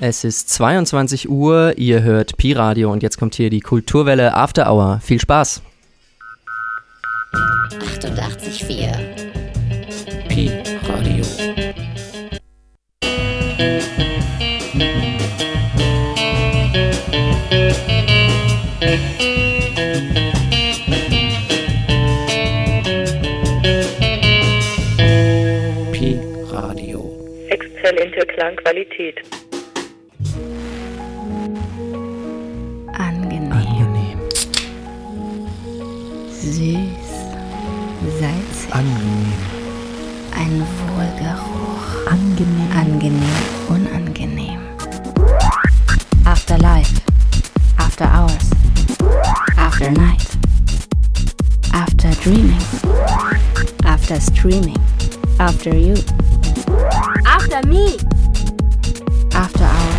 Es ist 22 Uhr, ihr hört Pi-Radio und jetzt kommt hier die Kulturwelle After Hour. Viel Spaß! 88,4 Pi-Radio. Pi-Radio. Exzellente Klangqualität. Süß, salzig, Angenehm. ein Wohlgeruch, Angenehm. angenehm, unangenehm. Afterlife, after hours, after night, after dreaming, after streaming, after you, After me. after hour.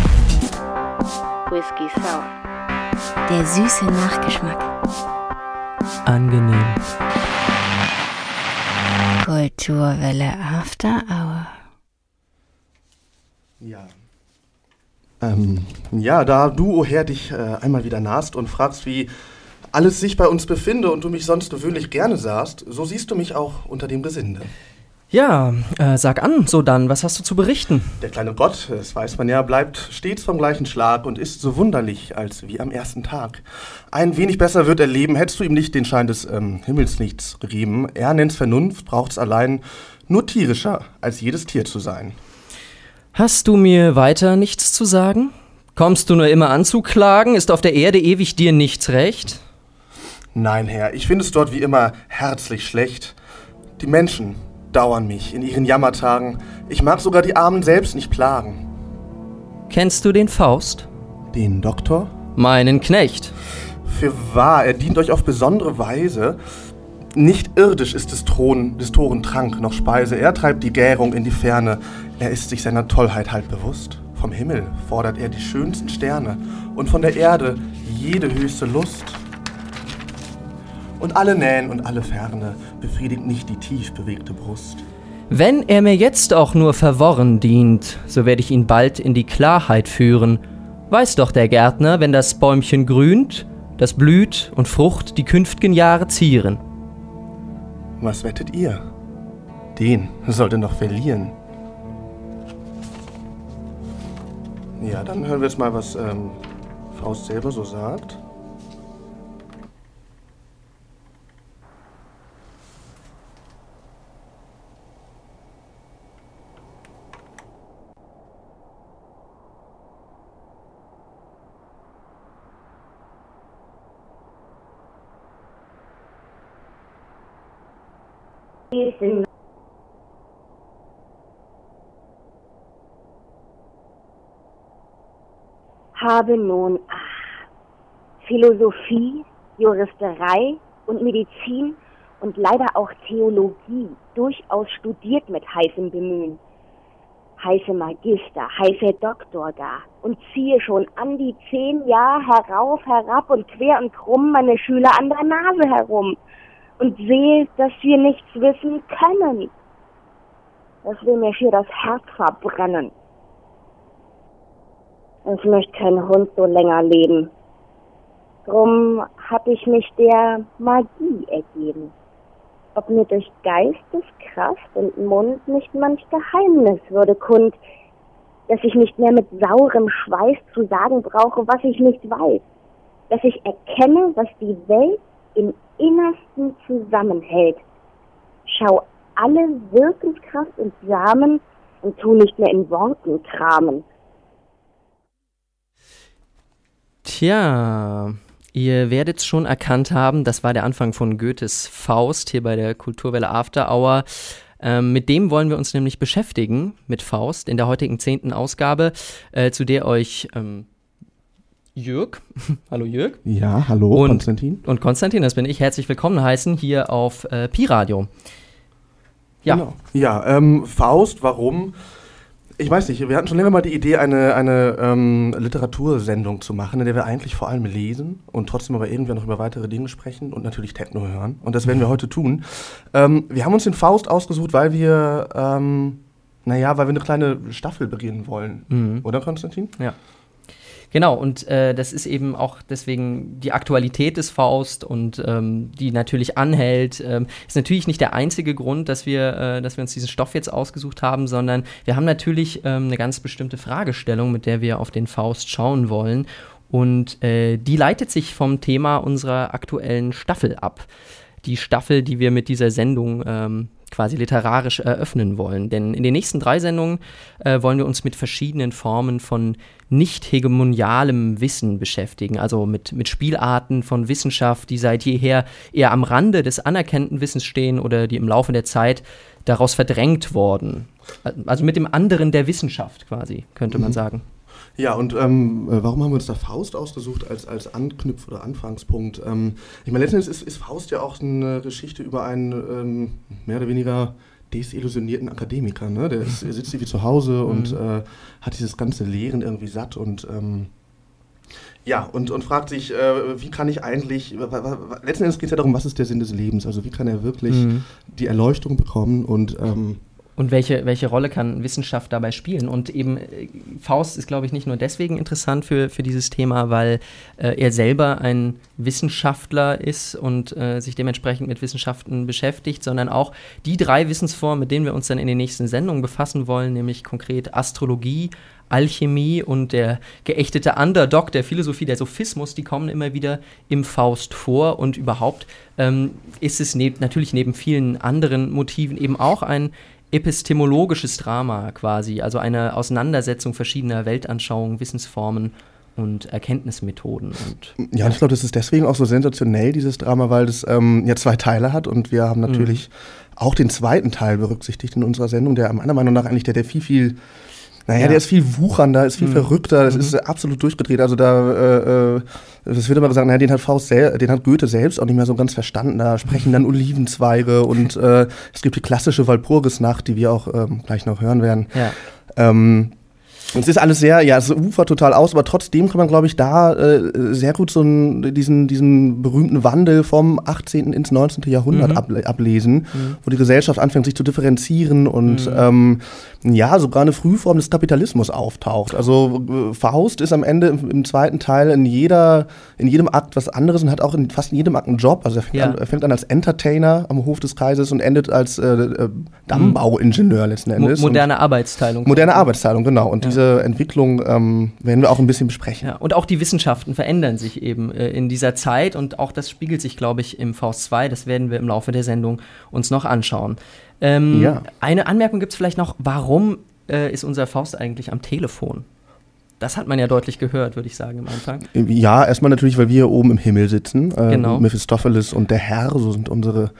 Whisky Sour. Der süße Nachgeschmack. Angenehm. Kulturwelle After Hour. Ja. Ähm, ja, da du, o Herr, dich äh, einmal wieder nahst und fragst, wie alles sich bei uns befinde und du mich sonst gewöhnlich gerne sahst, so siehst du mich auch unter dem Gesinde. Ja, äh, sag an, so dann, was hast du zu berichten? Der kleine Gott, das weiß man ja, bleibt stets vom gleichen Schlag und ist so wunderlich als wie am ersten Tag. Ein wenig besser wird er leben, hättest du ihm nicht den Schein des ähm, Himmelslichts gegeben. Er nennt's Vernunft, braucht's allein nur tierischer als jedes Tier zu sein. Hast du mir weiter nichts zu sagen? Kommst du nur immer anzuklagen? Ist auf der Erde ewig dir nichts recht? Nein, Herr, ich finde es dort wie immer herzlich schlecht. Die Menschen dauern mich in ihren Jammertagen. Ich mag sogar die Armen selbst nicht plagen. Kennst du den Faust? Den Doktor? Meinen Knecht. Für wahr, er dient euch auf besondere Weise. Nicht irdisch ist des, Thron, des Toren Trank noch Speise. Er treibt die Gärung in die Ferne. Er ist sich seiner Tollheit halt bewusst. Vom Himmel fordert er die schönsten Sterne und von der Erde jede höchste Lust. Und alle Nähen und alle Ferne befriedigt nicht die tief bewegte Brust. Wenn er mir jetzt auch nur verworren dient, so werde ich ihn bald in die Klarheit führen. Weiß doch der Gärtner, wenn das Bäumchen grünt, das blüht und Frucht die künftigen Jahre zieren. Was wettet ihr? Den sollte noch verlieren. Ja, dann hören wir jetzt mal, was ähm, Faust selber so sagt. Habe nun ach, Philosophie, Juristerei und Medizin und leider auch Theologie durchaus studiert mit heißem Bemühen. Heiße Magister, heiße Doktor gar und ziehe schon an die zehn Jahre herauf, herab und quer und krumm meine Schüler an der Nase herum und sehe, dass wir nichts wissen können. Das will mir schier das Herz verbrennen. Es möchte kein Hund so länger leben. Drum hab ich mich der Magie ergeben. Ob mir durch Geisteskraft und Mund nicht manch Geheimnis würde kund, dass ich nicht mehr mit saurem Schweiß zu sagen brauche, was ich nicht weiß. Dass ich erkenne, was die Welt im Innersten zusammenhält. Schau alle Wirkenskraft und Samen und tu nicht mehr in Worten kramen. Tja, ihr werdet schon erkannt haben, das war der Anfang von Goethes Faust hier bei der Kulturwelle After Hour. Ähm, mit dem wollen wir uns nämlich beschäftigen, mit Faust, in der heutigen zehnten Ausgabe, äh, zu der euch ähm, Jörg, hallo Jörg, Ja, hallo, Und- Konstantin. und Konstantin, das bin ich, herzlich willkommen heißen hier auf äh, Pi-Radio. Ja, Genau. Ja, ähm, Faust, warum? Ich weiß nicht, wir hatten schon länger mal die Idee, eine, eine ähm, Literatursendung zu machen, in der wir eigentlich vor allem lesen und trotzdem aber irgendwann noch über weitere Dinge sprechen und natürlich Techno hören. Und das werden wir heute tun. Ähm, wir haben uns den Faust ausgesucht, weil wir ähm, Naja, weil wir eine kleine Staffel beginnen wollen. Mhm. Oder, Konstantin? Ja. Genau, und äh, das ist eben auch deswegen die Aktualität des Faust und ähm, die natürlich anhält. Ähm, ist natürlich nicht der einzige Grund, dass wir, äh, dass wir uns diesen Stoff jetzt ausgesucht haben, sondern wir haben natürlich ähm, eine ganz bestimmte Fragestellung, mit der wir auf den Faust schauen wollen. Und äh, die leitet sich vom Thema unserer aktuellen Staffel ab. Die Staffel, die wir mit dieser Sendung ähm, quasi literarisch eröffnen wollen. Denn in den nächsten drei Sendungen äh, wollen wir uns mit verschiedenen Formen von nicht hegemonialem Wissen beschäftigen, also mit, mit Spielarten von Wissenschaft, die seit jeher eher am Rande des anerkannten Wissens stehen oder die im Laufe der Zeit daraus verdrängt worden. Also mit dem anderen der Wissenschaft quasi, könnte man sagen. Ja, und ähm, warum haben wir uns da Faust ausgesucht als, als Anknüpf- oder Anfangspunkt? Ähm, ich meine, letztendlich ist, ist Faust ja auch eine Geschichte über einen ähm, mehr oder weniger desillusionierten Akademiker. Ne? Der ist, er sitzt irgendwie zu Hause und äh, hat dieses ganze Lehren irgendwie satt und ähm, ja, und, und fragt sich, äh, wie kann ich eigentlich, letzten Endes geht es ja darum, was ist der Sinn des Lebens? Also wie kann er wirklich Mhm. die Erleuchtung bekommen und ähm, Und welche, welche Rolle kann Wissenschaft dabei spielen? Und eben äh, Faust ist, glaube ich, nicht nur deswegen interessant für, für dieses Thema, weil äh, er selber ein Wissenschaftler ist und äh, sich dementsprechend mit Wissenschaften beschäftigt, sondern auch die drei Wissensformen, mit denen wir uns dann in den nächsten Sendungen befassen wollen, nämlich konkret Astrologie, Alchemie und der geächtete Underdog der Philosophie, der Sophismus, die kommen immer wieder im Faust vor und überhaupt ähm, ist es neb natürlich neben vielen anderen Motiven eben auch ein epistemologisches Drama quasi, also eine Auseinandersetzung verschiedener Weltanschauungen, Wissensformen und Erkenntnismethoden. Und Ja, und ich glaube, das ist deswegen auch so sensationell, dieses Drama, weil das ähm, ja zwei Teile hat und wir haben natürlich auch den zweiten Teil berücksichtigt in unserer Sendung, der meiner Meinung nach eigentlich der, der viel, viel, naja, Ja. der ist viel wuchernder, ist viel Mhm. verrückter, das Mhm. ist äh, absolut durchgedreht. Also da, äh, äh, es wird immer gesagt, naja, den hat Faust sel den hat Goethe selbst auch nicht mehr so ganz verstanden. Da sprechen dann Olivenzweige und äh, es gibt die klassische Walpurgisnacht, die wir auch ähm, gleich noch hören werden. ja. Ähm, es ist alles sehr, ja, es ufert total aus, aber trotzdem kann man, glaube ich, da äh, sehr gut so einen, diesen, diesen berühmten Wandel vom 18. ins 19. Jahrhundert Mhm. able ablesen, wo die Gesellschaft anfängt, sich zu differenzieren und Mhm. ähm, ja, sogar eine Frühform des Kapitalismus auftaucht. Also äh, Faust ist am Ende im, im zweiten Teil in jeder, in jedem Akt was anderes und hat auch in fast in jedem Akt einen Job. Also er fängt, Ja. an, er fängt an als Entertainer am Hof des Kaisers und endet als äh, äh, Dammbauingenieur letzten Mo Endes. Und- moderne Arbeitsteilung. Moderne Arbeitsteilung, genau. Und diese Entwicklung ähm, werden wir auch ein bisschen besprechen. Ja, und auch die Wissenschaften verändern sich eben äh, in dieser Zeit und auch das spiegelt sich, glaube ich, im Faust 2. Das werden wir im Laufe der Sendung uns noch anschauen. Ähm, Ja. Eine Anmerkung gibt es vielleicht noch, warum äh, ist unser Faust eigentlich am Telefon? Das hat man ja deutlich gehört, würde ich sagen, am Anfang. Ja, erstmal natürlich, weil wir hier oben im Himmel sitzen. Äh, Genau. Mephistopheles und der Herr, so sind unsere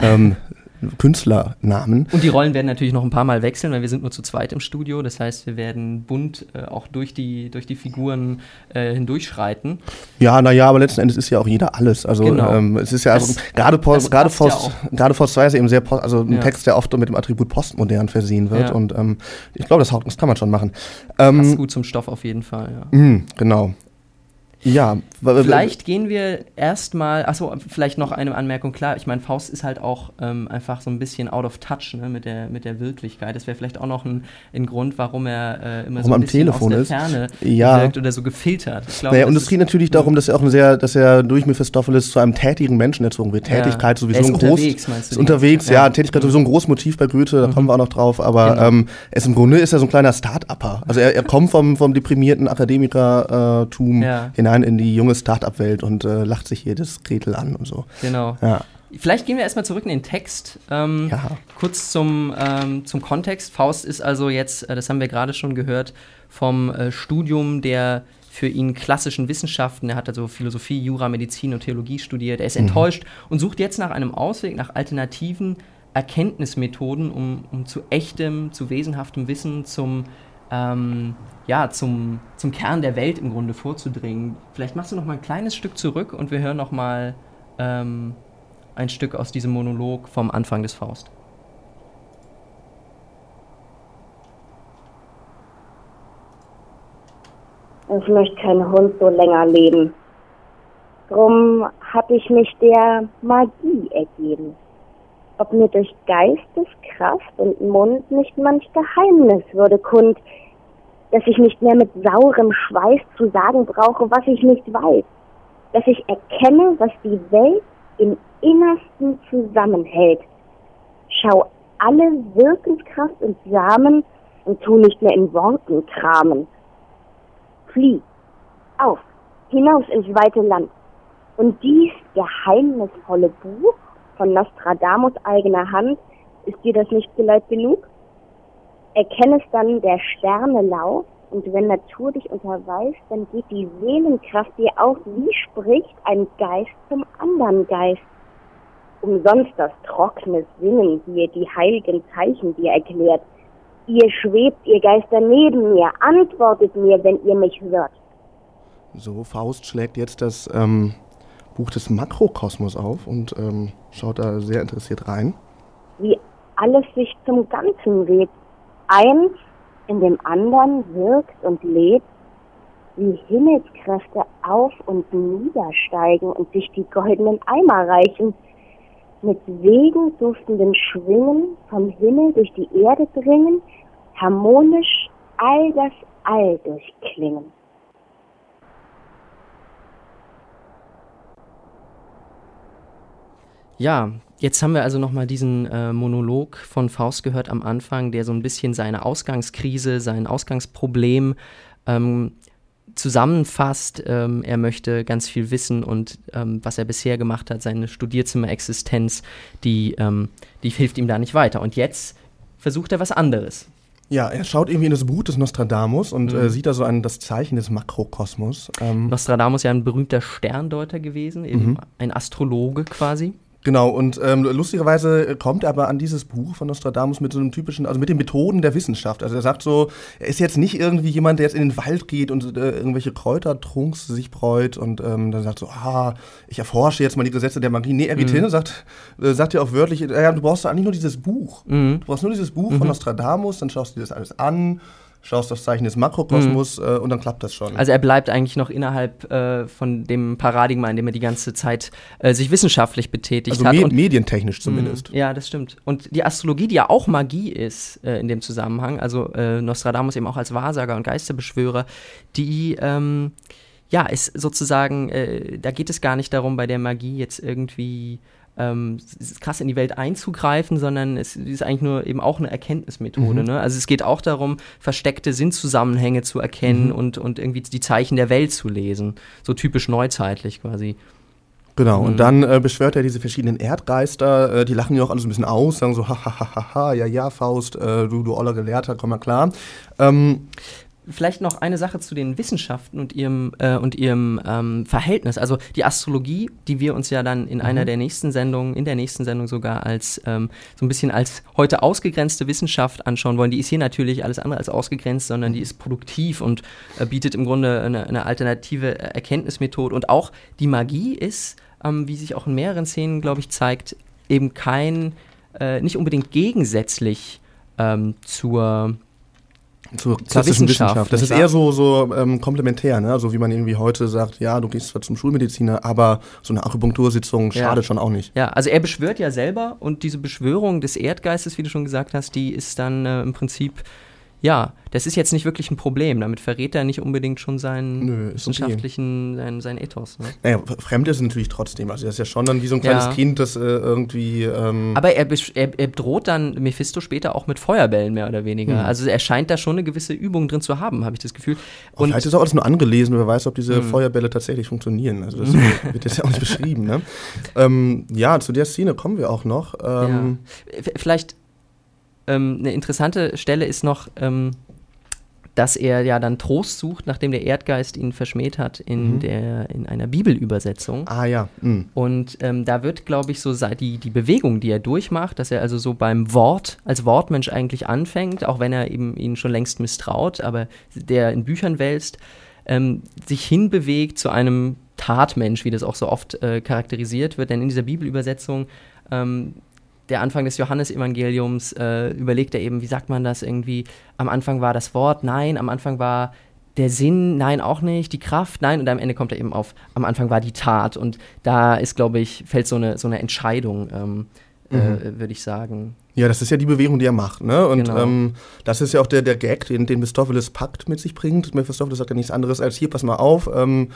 ähm, Künstlernamen. Und die Rollen werden natürlich noch ein paar Mal wechseln, weil wir sind nur zu zweit im Studio. Das heißt, wir werden bunt äh, auch durch die, durch die Figuren äh, hindurchschreiten. Ja, naja, aber letzten Endes ist ja auch jeder alles. Also Genau. ähm, es ist ja also, gerade das gerade passt ja Faust, gerade Faust 2 ist eben sehr, post- also ein Ja. Text, der oft mit dem Attribut postmodern versehen wird. Ja. Und ähm, ich glaube, das, das kann man schon machen. Ähm, Passt gut zum Stoff auf jeden Fall. Ja. mh, genau. Ja, Vielleicht gehen wir erstmal, achso, vielleicht noch eine Anmerkung, klar, ich meine, Faust ist halt auch ähm, einfach so ein bisschen out of touch ne, mit, der, mit der Wirklichkeit. Das wäre vielleicht auch noch ein, ein Grund, warum er äh, immer Warum so ein am bisschen Telefon aus der ist. Ferne Ja. wirkt oder so gefiltert. Ich glaube, Naja, und es geht natürlich darum, dass er auch ein sehr, dass er durch Mephistopheles zu einem tätigen Menschen erzogen wird. Ja. Tätigkeit sowieso Er ist ein groß, unterwegs, meinst du ist unterwegs, ja, ja. Tätigkeit sowieso ein großes Motiv bei Goethe, da kommen wir auch noch drauf, aber Genau. ähm, ist im Grunde ist er so ein kleiner Start-Upper. Also er, er kommt vom, vom deprimierten Akademikertum Ja. hinein in die junge Start-up-Welt und äh, lacht sich jedes Gretel an und so. Genau. Ja. Vielleicht gehen wir erstmal zurück in den Text. Ähm, Ja. Kurz zum, ähm, zum Kontext. Faust ist also jetzt, äh, das haben wir gerade schon gehört, vom äh, Studium der für ihn klassischen Wissenschaften. Er hat also Philosophie, Jura, Medizin und Theologie studiert. Er ist enttäuscht und sucht jetzt nach einem Ausweg, nach alternativen Erkenntnismethoden, um, um zu echtem, zu wesenhaftem Wissen, zum, ähm, ja, zum, zum Kern der Welt im Grunde vorzudringen. Vielleicht machst du noch mal ein kleines Stück zurück und wir hören noch mal ähm, ein Stück aus diesem Monolog vom Anfang des Faust. Ich möchte kein Hund so länger leben. Drum hab ich mich der Magie ergeben. Ob mir durch Geisteskraft und Mund nicht manch Geheimnis würde kund, dass ich nicht mehr mit saurem Schweiß zu sagen brauche, was ich nicht weiß, dass ich erkenne, was die Welt im Innersten zusammenhält. Schau alle Wirkenskraft und Samen und tu nicht mehr in Worten kramen. Flieh, auf, hinaus ins weite Land. Und dies geheimnisvolle Buch von Nostradamus eigener Hand, ist dir das nicht geleit genug? Erkenne es dann der Sterne Lauf, und wenn Natur dich unterweist, dann geht die Seelenkraft dir auf, wie spricht ein Geist zum anderen Geist. Umsonst das trockene Sinnen dir die heiligen Zeichen dir erklärt. Ihr schwebt, ihr Geister neben mir, antwortet mir, wenn ihr mich hört. So, Faust schlägt jetzt das ähm, Buch des Makrokosmos auf und ähm, schaut da sehr interessiert rein. Wie alles sich zum Ganzen webt. Eins in dem anderen wirkt und lebt, wie Himmelskräfte auf und niedersteigen und sich die goldenen Eimer reichen, mit Segen duftenden Schwingen vom Himmel durch die Erde dringen, harmonisch all das All durchklingen. Ja, jetzt haben wir also nochmal diesen äh, Monolog von Faust gehört am Anfang, der so ein bisschen seine Ausgangskrise, sein Ausgangsproblem ähm, zusammenfasst. Ähm, er möchte ganz viel wissen und ähm, was er bisher gemacht hat, seine Studierzimmerexistenz, die, ähm, die hilft ihm da nicht weiter. Und jetzt versucht er was anderes. Ja, er schaut irgendwie in das Buch des Nostradamus und mhm. äh, sieht da so ein, das Zeichen des Makrokosmos. Ähm Nostradamus ja ein berühmter Sterndeuter gewesen, eben mhm. ein Astrologe quasi. Genau, und ähm, lustigerweise kommt er aber an dieses Buch von Nostradamus mit so einem typischen, also mit den Methoden der Wissenschaft. Also er sagt so, er ist jetzt nicht irgendwie jemand, der jetzt in den Wald geht und äh, irgendwelche Kräutertrunks sich bräut und ähm, dann sagt so, ah, ich erforsche jetzt mal die Gesetze der Magie. Nee, er geht mhm. hin und sagt, äh, sagt ja auch wörtlich, ja, du brauchst eigentlich nur dieses Buch. Mhm. Du brauchst nur dieses Buch mhm. von Nostradamus, dann schaust du dir das alles an schaust aufs Zeichen des Makrokosmos mhm. äh, und dann klappt das schon. Also er bleibt eigentlich noch innerhalb äh, von dem Paradigma, in dem er die ganze Zeit äh, sich wissenschaftlich betätigt also hat. Also me medientechnisch zumindest. Mh, ja, das stimmt. Und die Astrologie, die ja auch Magie ist äh, in dem Zusammenhang, also äh, Nostradamus eben auch als Wahrsager und Geisterbeschwörer, die ähm, ja, ist sozusagen, äh, da geht es gar nicht darum, bei der Magie jetzt irgendwie ähm, krass in die Welt einzugreifen, sondern es ist eigentlich nur eben auch eine Erkenntnismethode. Mhm. Ne? Also es geht auch darum, versteckte Sinnzusammenhänge zu erkennen mhm. und, und irgendwie die Zeichen der Welt zu lesen. So typisch neuzeitlich quasi. Genau, mhm. und dann äh, beschwört er diese verschiedenen Erdgeister, äh, die lachen ja auch alles ein bisschen aus, sagen so, ha, ha, ha, ha, ha ja, ja, Faust, äh, du, du oller Gelehrter, komm mal klar. Ähm, vielleicht noch eine Sache zu den Wissenschaften und ihrem, äh, und ihrem ähm, Verhältnis. Also die Astrologie, die wir uns ja dann in mhm. einer der nächsten Sendungen, in der nächsten Sendung sogar als ähm, so ein bisschen als heute ausgegrenzte Wissenschaft anschauen wollen, die ist hier natürlich alles andere als ausgegrenzt, sondern die ist produktiv und äh, bietet im Grunde eine, eine alternative Erkenntnismethode. Und auch die Magie ist, ähm, wie sich auch in mehreren Szenen, glaube ich, zeigt, eben kein, äh, nicht unbedingt gegensätzlich ähm, zur zur klassischen Wissenschaft. Wissenschaft. Das ist eher so, so ähm, komplementär, ne? Also wie man irgendwie heute sagt, ja, du gehst zwar zum Schulmediziner, aber so eine Akupunktursitzung ja. schadet schon auch nicht. Ja, also er beschwört ja selber und diese Beschwörung des Erdgeistes, wie du schon gesagt hast, die ist dann äh, im Prinzip ja, das ist jetzt nicht wirklich ein Problem. Damit verrät er nicht unbedingt schon seinen Nö, wissenschaftlichen, okay. seinen, seinen Ethos. Ne? Naja, fremd ist natürlich trotzdem. Also er ist ja schon dann wie so ein kleines ja. Kind, das äh, irgendwie. Ähm Aber er, er, er, droht dann Mephisto später auch mit Feuerbällen mehr oder weniger. Mhm. Also er scheint da schon eine gewisse Übung drin zu haben, habe ich das Gefühl. Und vielleicht ist auch alles nur angelesen, wer weiß, ob diese mhm. Feuerbälle tatsächlich funktionieren. Also das wird jetzt ja auch nicht beschrieben. Ne? Ähm, ja, zu der Szene kommen wir auch noch. Ähm ja. Vielleicht ähm, eine interessante Stelle ist noch, ähm, dass er ja dann Trost sucht, nachdem der Erdgeist ihn verschmäht hat in, mhm. der, in einer Bibelübersetzung. Ah ja. Mhm. Und ähm, da wird, glaube ich, so die, die Bewegung, die er durchmacht, dass er also so beim Wort, als Wortmensch eigentlich anfängt, auch wenn er eben ihn schon längst misstraut, aber der in Büchern wälzt, ähm, sich hinbewegt zu einem Tatmensch, wie das auch so oft äh, charakterisiert wird. Denn in dieser Bibelübersetzung ähm, der Anfang des Johannesevangeliums äh, überlegt er eben, wie sagt man das irgendwie, am Anfang war das Wort, nein, am Anfang war der Sinn, nein, auch nicht, die Kraft, nein, und am Ende kommt er eben auf, am Anfang war die Tat und da ist, glaube ich, fällt so eine, so eine Entscheidung. Ähm, äh, würde ich sagen. Ja, das ist ja die Bewegung, die er macht, ne? Und Genau. ähm, das ist ja auch der, der Gag, den, den Mephistopheles Pakt mit sich bringt. Mephistopheles sagt ja nichts anderes als, hier, pass mal auf, ähm,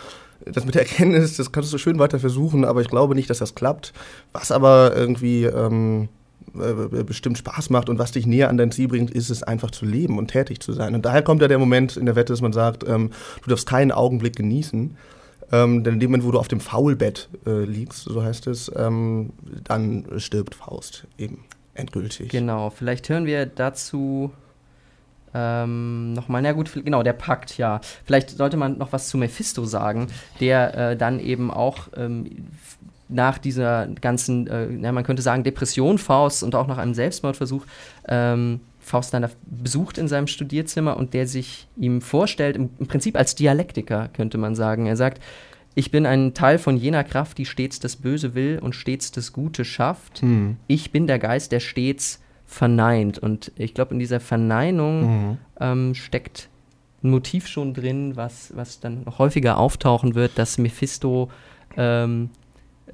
das mit der Erkenntnis, das kannst du schön weiter versuchen, aber ich glaube nicht, dass das klappt. Was aber irgendwie ähm, äh, bestimmt Spaß macht und was dich näher an dein Ziel bringt, ist es einfach zu leben und tätig zu sein. Und daher kommt ja der Moment in der Wette, dass man sagt, ähm, du darfst keinen Augenblick genießen. Ähm, denn in dem Moment, wo du auf dem Faulbett äh, liegst, so heißt es, ähm, dann stirbt Faust eben endgültig. Genau, vielleicht hören wir dazu ähm, nochmal, na gut, genau, der Pakt, ja. Vielleicht sollte man noch was zu Mephisto sagen, der äh, dann eben auch ähm, nach dieser ganzen, äh, ja, man könnte sagen, Depression Faust und auch nach einem Selbstmordversuch ähm, Faust dann da besucht in seinem Studierzimmer und der sich ihm vorstellt, im, im Prinzip als Dialektiker, könnte man sagen. Er sagt, ich bin ein Teil von jener Kraft, die stets das Böse will und stets das Gute schafft. Hm. Ich bin der Geist, der stets verneint. Und ich glaube, in dieser Verneinung Mhm. ähm, steckt ein Motiv schon drin, was, was dann noch häufiger auftauchen wird, dass Mephisto ähm,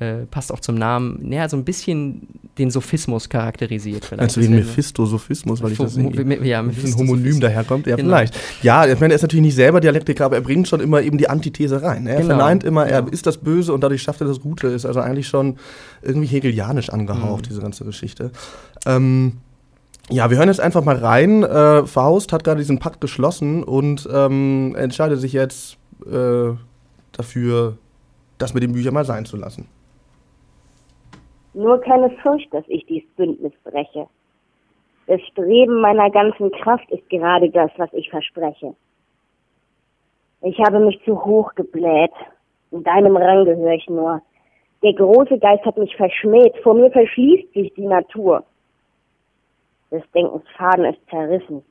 äh, passt auch zum Namen, naja, so ein bisschen den Sophismus charakterisiert. Vielleicht. Du den Mephisto-Sophismus, weil ich das irgendwie ja, ein bisschen Homonym daherkommt? Ja, Genau. vielleicht. Ja, ich meine, er ist natürlich nicht selber Dialektiker, aber er bringt schon immer eben die Antithese rein. ne? Er Genau. verneint immer, er Ja. ist das Böse und dadurch schafft er das Gute. Ist also eigentlich schon irgendwie hegelianisch angehaucht, Mhm. diese ganze Geschichte. Ähm, ja, wir hören jetzt einfach mal rein. Äh, Faust hat gerade diesen Pakt geschlossen und ähm, entscheidet sich jetzt äh, dafür, das mit den Büchern mal sein zu lassen. Nur keine Furcht, dass ich dies Bündnis breche. Das Streben meiner ganzen Kraft ist gerade das, was ich verspreche. Ich habe mich zu hoch gebläht. In deinem Rang gehöre ich nur. Der große Geist hat mich verschmäht. Vor mir verschließt sich die Natur. Des Denkens Faden ist zerrissen.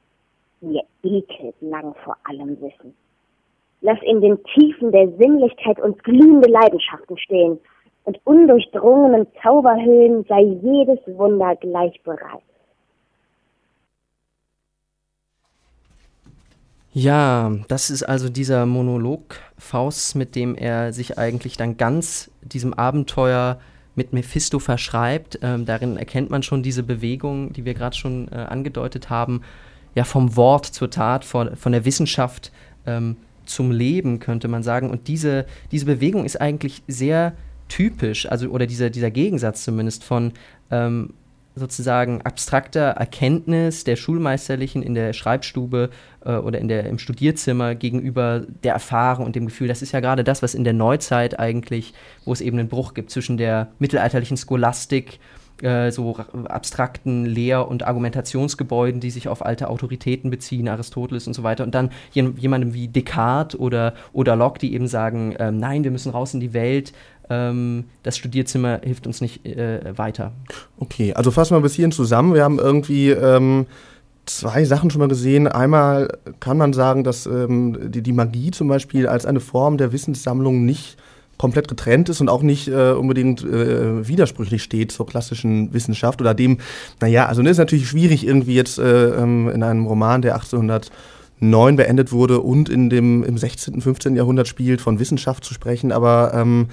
Mir ekelt lang vor allem Wissen. Lass in den Tiefen der Sinnlichkeit uns glühende Leidenschaften stehen und undurchdrungenen Zauberhöhlen sei jedes Wunder gleich bereit. Ja, das ist also dieser Monolog Faust, mit dem er sich eigentlich dann ganz diesem Abenteuer mit Mephisto verschreibt. Ähm, darin erkennt man schon diese Bewegung, die wir gerade schon äh, angedeutet haben, ja vom Wort zur Tat, von, von der Wissenschaft ähm, zum Leben, könnte man sagen. Und diese, diese Bewegung ist eigentlich sehr typisch, also oder dieser, dieser Gegensatz zumindest von ähm, sozusagen abstrakter Erkenntnis der Schulmeisterlichen in der Schreibstube äh, oder in der, im Studierzimmer gegenüber der Erfahrung und dem Gefühl. Das ist ja gerade das, was in der Neuzeit eigentlich, wo es eben einen Bruch gibt zwischen der mittelalterlichen Scholastik, äh, so ra- abstrakten Lehr- und Argumentationsgebäuden, die sich auf alte Autoritäten beziehen, Aristoteles und so weiter, und dann jemandem wie Descartes oder, oder Locke, die eben sagen, ähm, nein, wir müssen raus in die Welt, das Studierzimmer hilft uns nicht äh, weiter. Okay, also fassen wir bis hierhin zusammen. Wir haben irgendwie ähm, zwei Sachen schon mal gesehen. Einmal kann man sagen, dass ähm, die, die Magie zum Beispiel als eine Form der Wissenssammlung nicht komplett getrennt ist und auch nicht äh, unbedingt äh, widersprüchlich steht zur klassischen Wissenschaft oder dem, naja, also ne, ist natürlich schwierig irgendwie jetzt äh, ähm, in einem Roman, der 1809 beendet wurde und in dem im 16., 15. Jahrhundert spielt, von Wissenschaft zu sprechen, aber ähm,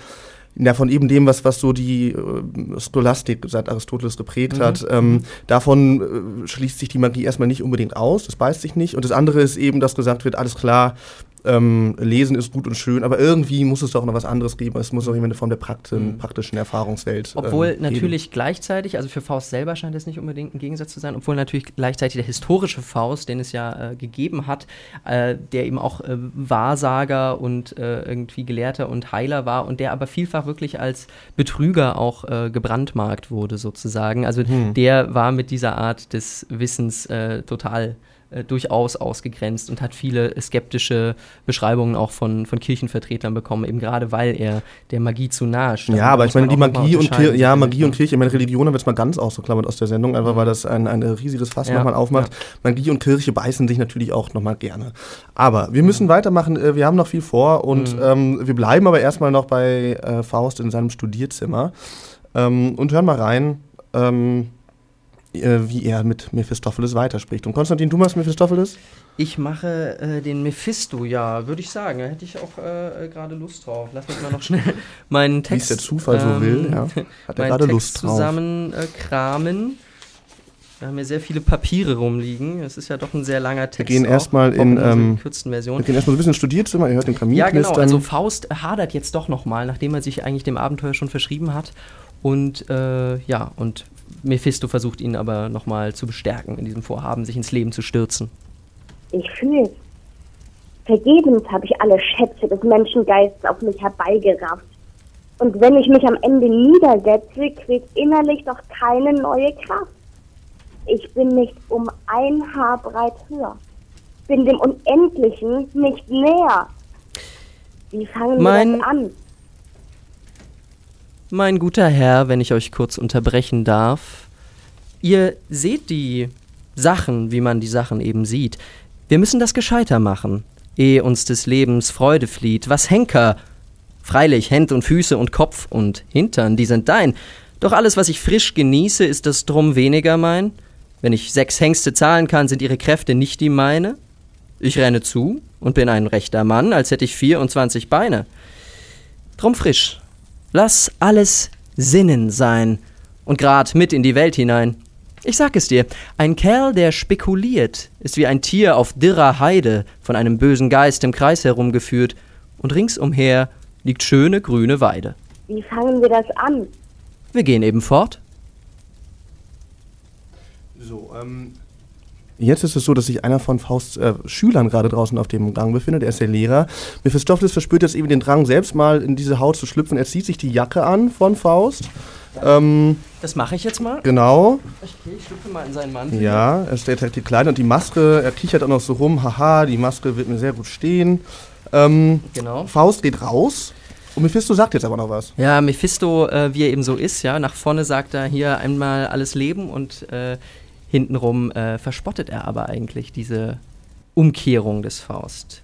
ja, von eben dem, was, was so die äh, Scholastik seit Aristoteles geprägt Mhm. hat, ähm, davon äh, schließt sich die Magie erstmal nicht unbedingt aus, das beißt sich nicht. Und das andere ist eben, dass gesagt wird, alles klar, ähm, Lesen ist gut und schön, aber irgendwie muss es doch noch was anderes geben. Es muss auch jemand von der Prakti Mhm. praktischen Erfahrungswelt. Obwohl ähm, natürlich gleichzeitig, also für Faust selber scheint es nicht unbedingt ein Gegensatz zu sein, obwohl natürlich gleichzeitig der historische Faust, den es ja äh, gegeben hat, äh, der eben auch äh, Wahrsager und äh, irgendwie Gelehrter und Heiler war und der aber vielfach wirklich als Betrüger auch äh, gebrandmarkt wurde sozusagen. Also Hm. der war mit dieser Art des Wissens äh, total äh, durchaus ausgegrenzt und hat viele skeptische Beschreibungen auch von, von Kirchenvertretern bekommen, eben gerade weil er der Magie zu nahe stand. Ja, aber ich meine, die Magie und Kirche, ja, Magie und? Kirche, ich meine, Religion haben wir jetzt mal ganz ausgeklammert aus der Sendung, einfach weil das ein, ein riesiges Fass Ja, nochmal aufmacht. Magie und Kirche beißen sich natürlich auch nochmal gerne. Aber wir müssen weitermachen, äh, wir haben noch viel vor und Mhm. ähm, wir bleiben aber erstmal noch bei äh, Faust in seinem Studierzimmer ähm, und hören mal rein. Ähm, äh, wie er mit Mephistopheles weiterspricht. Und Konstantin, du machst Mephistopheles? Ich mache äh, den Mephisto, ja, würde ich sagen. Da hätte ich auch äh, gerade Lust drauf. Lass mich mal noch schnell meinen Text. Wie es der Zufall so will, ja. Hat er gerade Lust drauf. zusammenkramen. Wir haben hier sehr viele Papiere rumliegen. Es ist ja doch ein sehr langer Text. Wir gehen erstmal in, ähm, Version. Wir gehen erstmal so ein bisschen Studierzimmer, ihr hört den Kamin Ja, genau. Also Faust hadert jetzt doch nochmal, nachdem er sich eigentlich dem Abenteuer schon verschrieben hat. Und äh, ja, und Mephisto versucht ihn aber nochmal zu bestärken in diesem Vorhaben, sich ins Leben zu stürzen. Ich fühle es. Vergebens habe ich alle Schätze des Menschengeists auf mich herbeigerafft. Und wenn ich mich am Ende niedersetze, kriegt innerlich doch keine neue Kraft. Ich bin nicht um ein Haar breit höher. Bin dem Unendlichen nicht näher. Wie fangen mein, wir das an? Mein guter Herr, wenn ich euch kurz unterbrechen darf, ihr seht die Sachen, wie man die Sachen eben sieht. Wir müssen das gescheiter machen, ehe uns des Lebens Freude flieht. Was Henker? Freilich, Händ und Füße und Kopf und Hintern, die sind dein. Doch alles, was ich frisch genieße, ist das drum weniger mein? Wenn ich sechs Hengste zahlen kann, sind ihre Kräfte nicht die meine? Ich renne zu und bin ein rechter Mann, als hätte ich vierundzwanzig Beine. Drum frisch, lass alles Sinnen sein und grad mit in die Welt hinein. Ich sag es dir, ein Kerl, der spekuliert, ist wie ein Tier auf dirrer Heide, von einem bösen Geist im Kreis herumgeführt, und ringsumher liegt schöne grüne Weide. Wie fangen wir das an? Wir gehen eben fort. So, ähm, Jetzt ist es so, dass sich einer von Fausts äh, Schülern gerade draußen auf dem Gang befindet. Er ist der Lehrer. Mephistopheles verspürt jetzt eben den Drang, selbst mal in diese Haut zu schlüpfen. Er zieht sich die Jacke an von Faust. Ähm, das mache ich jetzt mal. Genau. Okay, ich schlüpfe mal in seinen Mantel. Ja, er stellt halt die Kleider und die Maske. Er kichert auch noch so rum. Haha, die Maske wird mir sehr gut stehen. Ähm, genau. Faust geht raus. Und Mephisto sagt jetzt aber noch was. Ja, Mephisto, äh, wie er eben so ist, ja, nach vorne sagt er hier einmal alles Leben und äh, hintenrum äh, verspottet er aber eigentlich diese Umkehrung des Faust.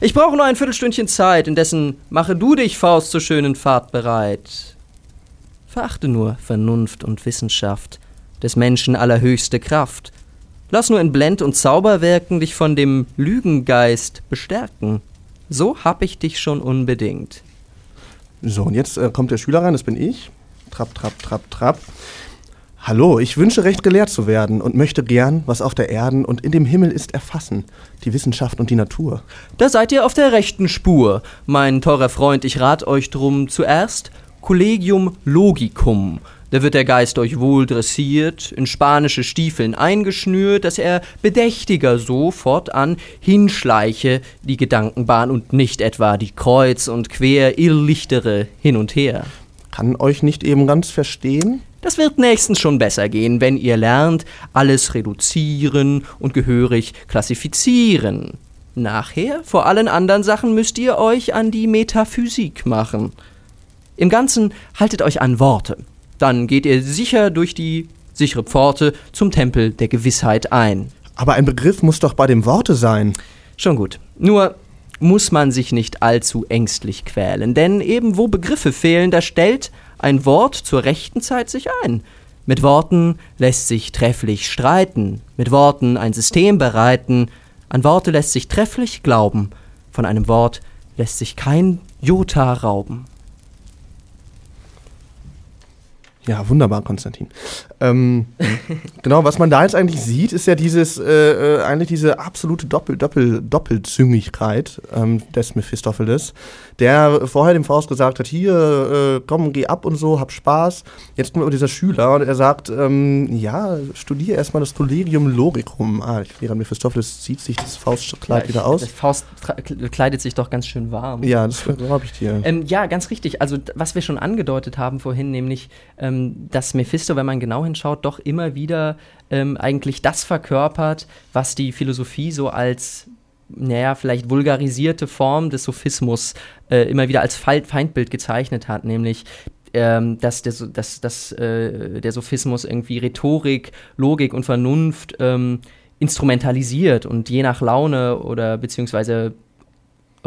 Ich brauche nur ein Viertelstündchen Zeit, indessen mache du dich, Faust, zur schönen Fahrt bereit. Verachte nur Vernunft und Wissenschaft, des Menschen allerhöchste Kraft. Lass nur in Blend- und Zauberwerken dich von dem Lügengeist bestärken. So hab ich dich schon unbedingt. So, und jetzt äh, kommt der Schüler rein, das bin ich. Trapp, trapp, trapp, trapp. Hallo, ich wünsche recht gelehrt zu werden und möchte gern, was auf der Erden und in dem Himmel ist, erfassen, die Wissenschaft und die Natur. Da seid ihr auf der rechten Spur, mein teurer Freund, ich rat euch drum zuerst Collegium Logicum. Da wird der Geist euch wohl dressiert, in spanische Stiefeln eingeschnürt, dass er bedächtiger so fortan hinschleiche die Gedankenbahn und nicht etwa die kreuz und quer irrlichtere hin und her. Kann euch nicht eben ganz verstehen? Das wird nächstens schon besser gehen, wenn ihr lernt, alles reduzieren und gehörig klassifizieren. Nachher, vor allen anderen Sachen, müsst ihr euch an die Metaphysik machen. Im Ganzen haltet euch an Worte. Dann geht ihr sicher durch die sichere Pforte zum Tempel der Gewissheit ein. Aber ein Begriff muss doch bei dem Worte sein. Schon gut. Nur muss man sich nicht allzu ängstlich quälen, denn eben wo Begriffe fehlen, da stellt ein Wort zur rechten Zeit sich ein. Mit Worten lässt sich trefflich streiten, mit Worten ein System bereiten, an Worte lässt sich trefflich glauben, von einem Wort lässt sich kein Jota rauben. Ja, wunderbar, Konstantin. Ähm, genau, was man da jetzt eigentlich sieht, ist ja dieses, äh, äh, eigentlich diese absolute Doppel, Doppel, Doppelzüngigkeit ähm, des Mephistopheles, der vorher dem Faust gesagt hat, hier, äh, komm, geh ab und so, hab Spaß. Jetzt kommt aber dieser Schüler und er sagt, ähm, ja, studiere erstmal das Collegium Logicum. Ah, während Mephistopheles zieht sich das Faustkleid ja, wieder aus. Das Faust kleidet sich doch ganz schön warm. Ja, das glaube ich dir. Ähm, ja, ganz richtig. Also, was wir schon angedeutet haben vorhin, nämlich, ähm, dass Mephisto, wenn man genau hinschaut, doch immer wieder ähm, eigentlich das verkörpert, was die Philosophie so als naja, vielleicht vulgarisierte Form des Sophismus äh, immer wieder als Feindbild gezeichnet hat, nämlich ähm, dass, der, dass, dass äh, der Sophismus irgendwie Rhetorik, Logik und Vernunft ähm, instrumentalisiert und je nach Laune oder beziehungsweise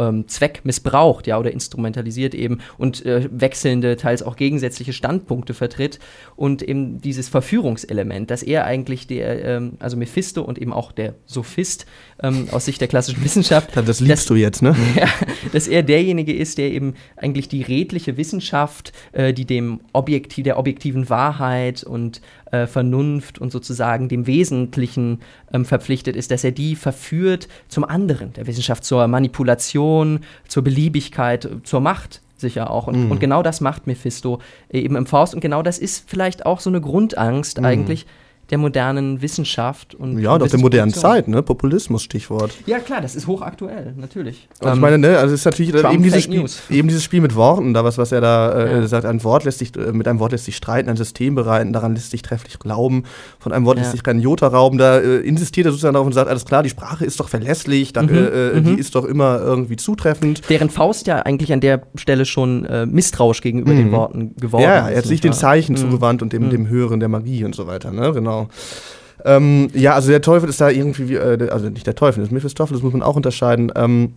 ähm, Zweck missbraucht, ja, oder instrumentalisiert eben und äh, wechselnde, teils auch gegensätzliche Standpunkte vertritt und eben dieses Verführungselement, dass er eigentlich der, ähm, also Mephisto und eben auch der Sophist ähm, aus Sicht der klassischen Wissenschaft. Das liebst dass, du jetzt, ne? Ja, dass er derjenige ist, der eben eigentlich die redliche Wissenschaft, äh, die dem Objektiv, der objektiven Wahrheit und äh, Vernunft und sozusagen dem Wesentlichen ähm, verpflichtet ist, dass er die verführt zum anderen, der Wissenschaft zur Manipulation, zur Beliebigkeit, zur Macht sicher auch. Und, Mhm. und genau das macht Mephisto eben im Faust. Und genau das ist vielleicht auch so eine Grundangst Mhm. eigentlich der modernen Wissenschaft und Ja, und auch der modernen. Zeit, ne? Populismus, Stichwort. Ja, klar, das ist hochaktuell, natürlich. Und ich Ähm, meine, ne, also es ist natürlich Trump eben dieses, Spiel, eben dieses Spiel mit Worten, da was, was er da äh, Ja. sagt, ein Wort lässt sich, äh, mit einem Wort lässt sich streiten, ein System bereiten, daran lässt sich trefflich glauben, von einem Wort Ja. lässt sich kein Jota rauben, da äh, insistiert er sozusagen darauf und sagt, alles klar, die Sprache ist doch verlässlich, da, Mhm, äh, äh, die mhm. ist doch immer irgendwie zutreffend. Während Faust ja eigentlich an der Stelle schon äh, misstrauisch gegenüber Mhm. den Worten geworden Ja, ist. er hat sich nicht den? Zeichen Mhm. zugewandt und dem, Mhm. dem Hören der Magie und so weiter, ne, genau. Ähm, ja, also der Teufel ist da irgendwie, wie, äh, also nicht der Teufel, das ist Mephistopheles, das muss man auch unterscheiden. Ähm,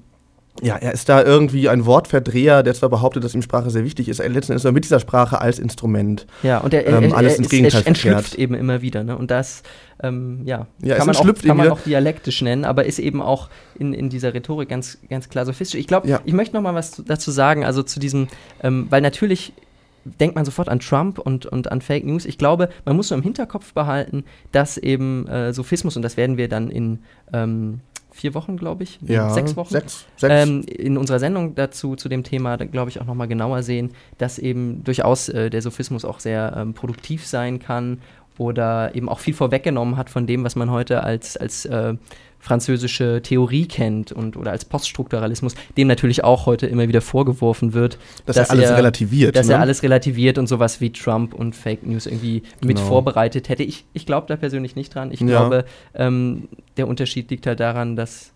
ja, er ist da irgendwie ein Wortverdreher, der zwar behauptet, dass ihm Sprache sehr wichtig ist, er letzten Endes aber mit dieser Sprache als Instrument. Ja, und er, ähm, er, alles er, ins ist- Gegenteil er entschlüpft verkehrt. eben immer wieder. Ne? Und das, ähm, ja, Ja, kann, man auch, kann man auch dialektisch nennen, aber ist eben auch in, in dieser Rhetorik ganz, ganz klar sophistisch. Ich glaube, Ja. ich möchte noch mal was zu- dazu sagen, also zu diesem, ähm, weil natürlich denkt man sofort an Trump und, und an Fake News. Ich glaube, man muss so im Hinterkopf behalten, dass eben äh, Sophismus, und das werden wir dann in ähm, vier Wochen, glaube ich, Ja, sechs Wochen, Sechs, sechs. ähm, in unserer Sendung dazu, zu dem Thema, glaube ich, auch nochmal genauer sehen, dass eben durchaus äh, der Sophismus auch sehr ähm, produktiv sein kann oder eben auch viel vorweggenommen hat von dem, was man heute als, als äh, französische Theorie kennt und oder als Poststrukturalismus, dem natürlich auch heute immer wieder vorgeworfen wird, dass, er alles relativiert. dass ne? er alles relativiert und sowas wie Trump und Fake News irgendwie mit Genau. vorbereitet hätte. Ich, ich glaube da persönlich nicht dran. Ich Ja. glaube, ähm, der Unterschied liegt halt daran, dass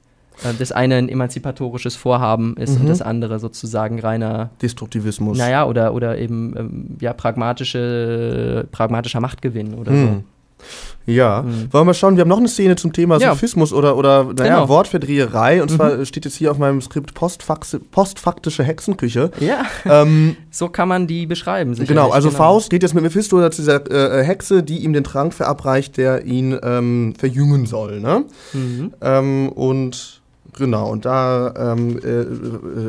das eine ein emanzipatorisches Vorhaben ist Mhm. und das andere sozusagen reiner, Destruktivismus. naja, oder, oder eben ähm, ja, pragmatische, pragmatischer Machtgewinn oder Hm. Ja, Mhm. wollen wir mal schauen, wir haben noch eine Szene zum Thema Ja. Sophismus oder, oder naja, Genau. Mhm. Wortverdreherei. Und zwar steht jetzt hier auf meinem Skript postfaktische Hexenküche. so. Ja, ähm, so kann man die beschreiben. sicherlich, genau, also Faust geht jetzt mit Mephisto zu dieser äh, Hexe, die ihm den Trank verabreicht, der ihn ähm, verjüngen soll. Ne? Mhm. Ähm, und genau, und da ähm, äh,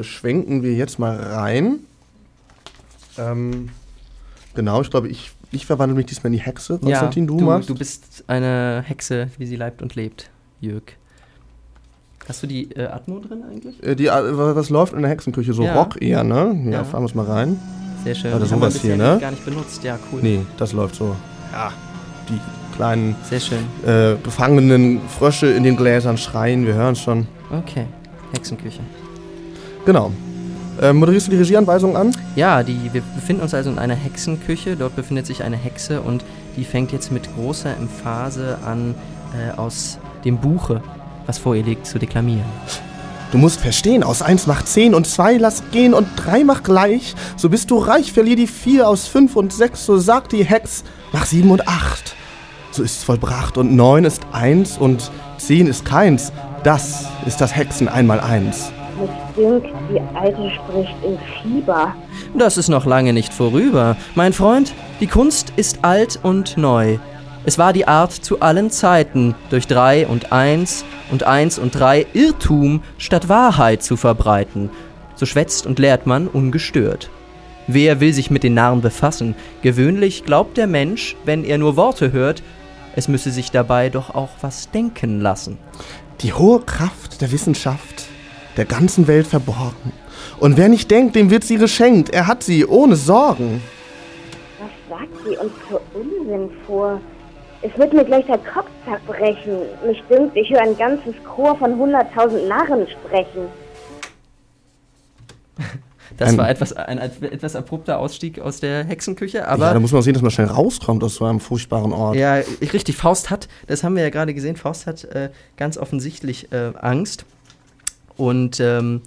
äh, schwenken wir jetzt mal rein. Ähm, genau, ich glaube, ich, ich verwandle mich diesmal in die Hexe. Konstantin, ja, du, du, machst? du bist eine Hexe, wie sie leibt und lebt, Jörg. Hast du die äh, Atmo drin eigentlich? Äh, die, äh, was läuft in der Hexenküche? So Ja. Rock eher, ne? Ja, Ja. fahren wir es mal rein. Sehr schön. Oder Die haben wir hier, ne? Gar nicht benutzt. Ja, cool. Nee, das läuft so. Ja, die kleinen Sehr schön. äh, gefangenen Frösche in den Gläsern schreien, wir hören es schon. Okay. Hexenküche. Genau. Äh, moderierst du die Regieanweisung an? Ja, die, wir befinden uns also in einer Hexenküche. Dort befindet sich eine Hexe und die fängt jetzt mit großer Emphase an, äh, aus dem Buche, was vor ihr liegt, zu deklamieren. Du musst verstehen, aus 1 macht 10 und 2 lass gehen und 3 macht gleich. So bist du reich, verlier die 4 aus 5 und 6, so sagt die Hex, mach 7 und 8. So ist's vollbracht und 9 ist 1 und 10 ist keins. Das ist das Hexen einmal eins. Mich dünkt, die Alte spricht im Fieber. Das ist noch lange nicht vorüber. Mein Freund, die Kunst ist alt und neu. Es war die Art zu allen Zeiten, durch drei und eins und eins und drei Irrtum statt Wahrheit zu verbreiten. So schwätzt und lehrt man ungestört. Wer will sich mit den Narren befassen? Gewöhnlich glaubt der Mensch, wenn er nur Worte hört, es müsse sich dabei doch auch was denken lassen. Die hohe Kraft der Wissenschaft der ganzen Welt verborgen. Und wer nicht denkt, dem wird sie geschenkt. Er hat sie ohne Sorgen. Was sagt sie uns für Unsinn vor? Es wird mir gleich der Kopf zerbrechen. Mich dünkt, ich höre ein ganzes Chor von hunderttausend Narren sprechen. Das Ein- war etwas, ein, etwas abrupter Ausstieg aus der Hexenküche, aber ja, da muss man sehen, dass man schnell rauskommt aus so einem furchtbaren Ort. Ja, richtig. Faust hat, das haben wir ja gerade gesehen, Faust hat äh, ganz offensichtlich äh, Angst. Und ähm,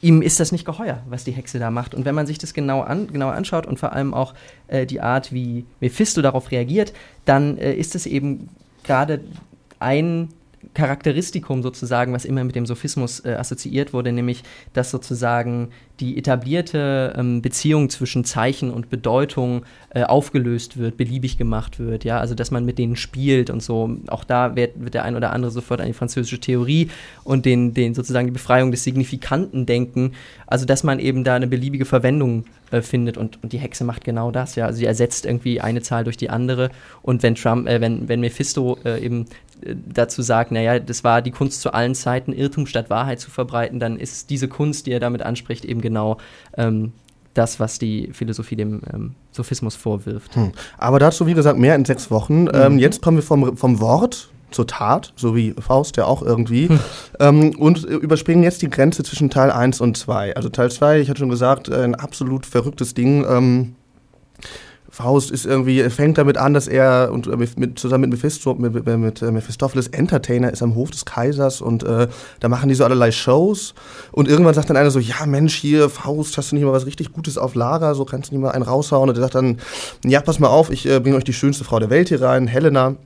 ihm ist das nicht geheuer, was die Hexe da macht. Und wenn man sich das genau an, genauer anschaut und vor allem auch äh, die Art, wie Mephisto darauf reagiert, dann äh, ist es eben gerade ein Charakteristikum sozusagen, was immer mit dem Sophismus äh, assoziiert wurde, nämlich dass sozusagen die etablierte ähm, Beziehung zwischen Zeichen und Bedeutung äh, aufgelöst wird, beliebig gemacht wird, ja, also dass man mit denen spielt und so. Auch da wird, wird der ein oder andere sofort an die französische Theorie und den, den sozusagen die Befreiung des Signifikanten denken, also dass man eben da eine beliebige Verwendung äh, findet und, und die Hexe macht genau das, ja, also sie ersetzt irgendwie eine Zahl durch die andere und wenn Trump, äh, wenn, wenn Mephisto äh, eben äh, dazu sagt, naja, das war die Kunst zu allen Zeiten, Irrtum statt Wahrheit zu verbreiten, dann ist diese Kunst, die er damit anspricht, eben genau ähm, das, was die Philosophie dem ähm, Sophismus vorwirft. Hm. Aber dazu, wie gesagt, mehr in sechs Wochen. Ähm, jetzt kommen wir vom, vom Wort zur Tat, so wie Faust ja auch irgendwie, ähm, und äh, überspringen jetzt die Grenze zwischen Teil 1 und 2. Also Teil 2, ich hatte schon gesagt, ein absolut verrücktes Ding. Ähm, Faust ist irgendwie, fängt damit an, dass er und äh, mit, zusammen mit, Mephisto, mit, mit, mit Mephistopheles Entertainer ist am Hof des Kaisers und äh, da machen die so allerlei Shows. Und irgendwann sagt dann einer so, ja Mensch, hier Faust, hast du nicht mal was richtig Gutes auf Lager, so kannst du nicht mal einen raushauen? Und er sagt dann, ja pass mal auf, ich äh, bringe euch die schönste Frau der Welt hier rein, Helena,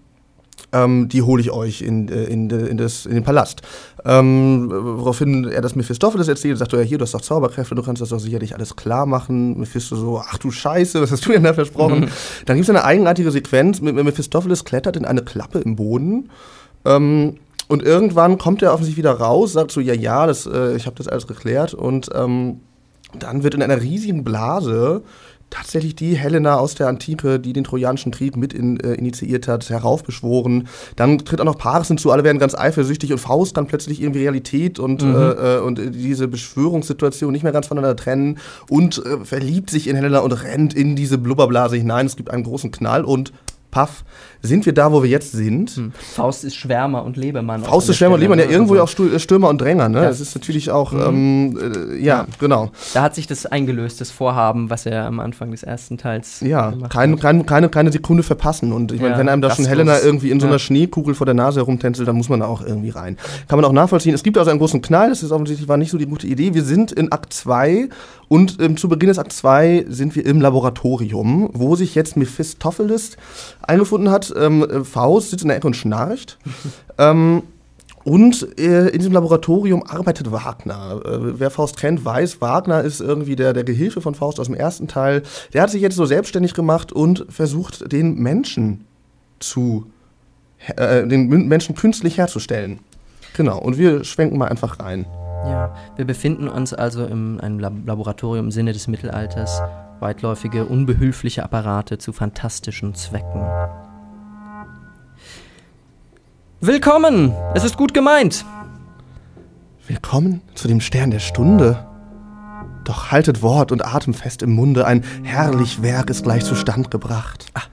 ähm, die hole ich euch in, äh, in, in, das, in den Palast. Ähm, woraufhin er das Mephistopheles erzählt, sagt er, ja, hier, du hast doch Zauberkräfte, du kannst das doch sicherlich alles klar machen. Mephisto so, ach du Scheiße, was hast du denn da versprochen? Mhm. Dann gibt es eine eigenartige Sequenz, Mephistopheles klettert in eine Klappe im Boden. Ähm, und irgendwann kommt er offensichtlich wieder raus, sagt so, ja, ja, das, äh, ich habe das alles geklärt. Und ähm, dann wird in einer riesigen Blase tatsächlich die Helena aus der Antike, die den Trojanischen Krieg mit in, äh, initiiert hat, heraufbeschworen. Dann tritt auch noch Paris hinzu, alle werden ganz eifersüchtig und Faust dann plötzlich irgendwie Realität und, mhm. äh, äh und diese Beschwörungssituation nicht mehr ganz voneinander trennen und äh, verliebt sich in Helena und rennt in diese Blubberblase hinein. Es gibt einen großen Knall und paff, sind wir da, wo wir jetzt sind. Hm. Faust ist Schwärmer und Lebemann. Faust ist Schwärmer und Lebemann, ja, irgendwo also. auch äh, Stürmer und Dränger, ne? Das, das ist natürlich auch, mhm. ähm, äh, ja, ja, genau. Da hat sich das eingelöst, das Vorhaben, was er am Anfang des ersten Teils Ja, kein, kein, keine, keine Sekunde verpassen. Und ich meine, ja, wenn einem da schon Helena irgendwie in so einer Schneekugel vor der Nase herumtänzelt, dann muss man da auch irgendwie rein. Kann man auch nachvollziehen. Es gibt also einen großen Knall, das ist offensichtlich war nicht so die gute Idee. Wir sind in Akt 2 und ähm, zu Beginn des Akt 2 sind wir im Laboratorium, wo sich jetzt Mephistopheles eingefunden hat. Ähm, Faust sitzt in der Ecke und schnarcht. ähm, und äh, in diesem Laboratorium arbeitet Wagner. Äh, wer Faust kennt, weiß, Wagner ist irgendwie der, der Gehilfe von Faust aus dem ersten Teil. Der hat sich jetzt so selbstständig gemacht und versucht, den Menschen zu, äh, den Menschen künstlich herzustellen. Genau, und wir schwenken mal einfach rein. Ja, wir befinden uns also in einem Laboratorium im Sinne des Mittelalters. Weitläufige, unbehülfliche Apparate zu fantastischen Zwecken. Willkommen! Es ist gut gemeint! Willkommen zu dem Stern der Stunde. Doch haltet Wort und Atem fest im Munde, ein herrlich Werk ist gleich zustand gebracht. Ah,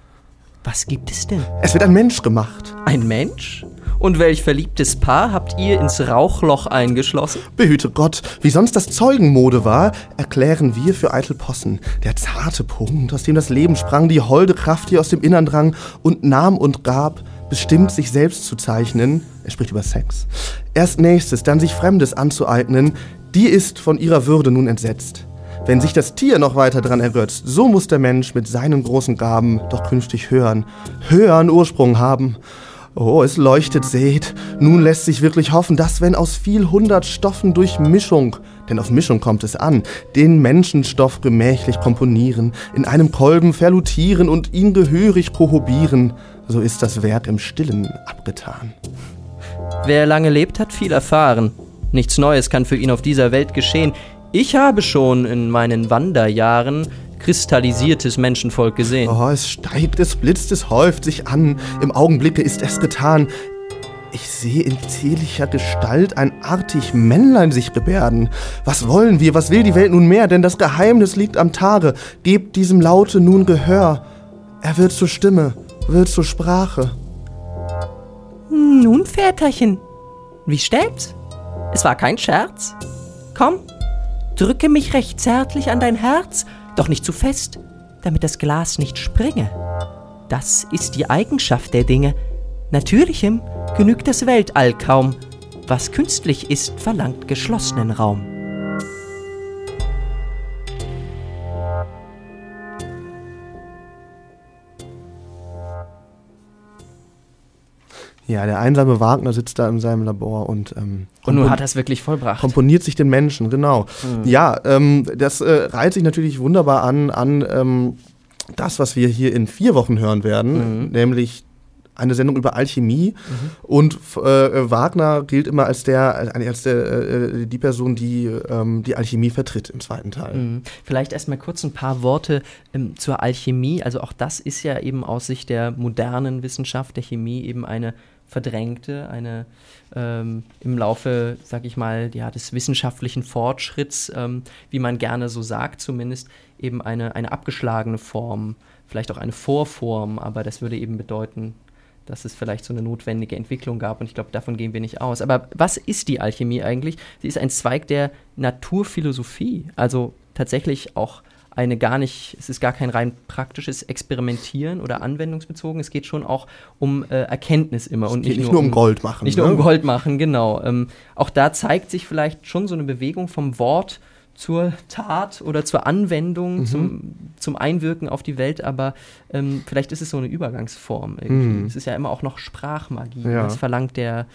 was gibt es denn? Es wird ein Mensch gemacht. Ein Mensch? Und welch verliebtes Paar habt ihr ins Rauchloch eingeschlossen? Behüte Gott, wie sonst das Zeugenmode war, erklären wir für eitel Possen. Der zarte Punkt, aus dem das Leben sprang, die holde Kraft, die aus dem Innern drang und nahm und gab, bestimmt, sich selbst zu zeichnen, er spricht über Sex, erst nächstes, dann sich Fremdes anzueignen, die ist von ihrer Würde nun entsetzt. Wenn sich das Tier noch weiter dran ergötzt, so muss der Mensch mit seinen großen Gaben doch künftig hören, höheren Ursprung haben. Oh, es leuchtet, seht, nun lässt sich wirklich hoffen, dass wenn aus viel hundert Stoffen durch Mischung, denn auf Mischung kommt es an, den Menschenstoff gemächlich komponieren, in einem Kolben verlutieren und ihn gehörig kohobieren, so ist das Werk im Stillen abgetan. Wer lange lebt, hat viel erfahren. Nichts Neues kann für ihn auf dieser Welt geschehen. Ich habe schon in meinen Wanderjahren kristallisiertes Menschenvolk gesehen. Oh, es steigt, es blitzt, es häuft sich an. Im Augenblicke ist es getan. Ich sehe in zierlicher Gestalt ein artig Männlein sich gebärden. Was wollen wir? Was will die Welt nun mehr? Denn das Geheimnis liegt am Tage. Gebt diesem Laute nun Gehör. Er wird zur Stimme wird zur Sprache. Nun, Väterchen, wie steht's? Es war kein Scherz. Komm, drücke mich recht zärtlich an dein Herz, doch nicht zu fest, damit das Glas nicht springe. Das ist die Eigenschaft der Dinge. Natürlichem genügt das Weltall kaum. Was künstlich ist, verlangt geschlossenen Raum. Ja, der einsame Wagner sitzt da in seinem Labor und ähm, Und nun hat er es wirklich vollbracht. komponiert sich den Menschen, genau. Mhm. Ja, ähm, das äh, reiht sich natürlich wunderbar an an ähm, das, was wir hier in vier Wochen hören werden, Mhm. nämlich eine Sendung über Alchemie. Und äh, Wagner gilt immer als der, als der, äh, die Person, die ähm, die Alchemie vertritt im zweiten Teil. Mhm. Vielleicht erstmal kurz ein paar Worte ähm, zur Alchemie. Also auch das ist ja eben aus Sicht der modernen Wissenschaft, der Chemie, eben eine verdrängte, eine ähm, im Laufe, sag ich mal, ja, des wissenschaftlichen Fortschritts, ähm, wie man gerne so sagt, zumindest eben eine, eine abgeschlagene Form, vielleicht auch eine Vorform, aber das würde eben bedeuten, dass es vielleicht so eine notwendige Entwicklung gab und ich glaube, davon gehen wir nicht aus. Aber was ist die Alchemie eigentlich? Sie ist ein Zweig der Naturphilosophie, also tatsächlich auch eine gar nicht, es ist gar kein rein praktisches Experimentieren oder anwendungsbezogen, es geht schon auch um äh, Erkenntnis immer und Geht nicht nur um Gold machen. nicht nur ne? um Gold machen, genau. Ähm, auch da zeigt sich vielleicht schon so eine Bewegung vom Wort zur Tat oder zur Anwendung, Mhm. zum, zum Einwirken auf die Welt, aber ähm, vielleicht ist es so eine Übergangsform. Mhm. Es ist ja immer auch noch Sprachmagie. Ja. Das verlangt der,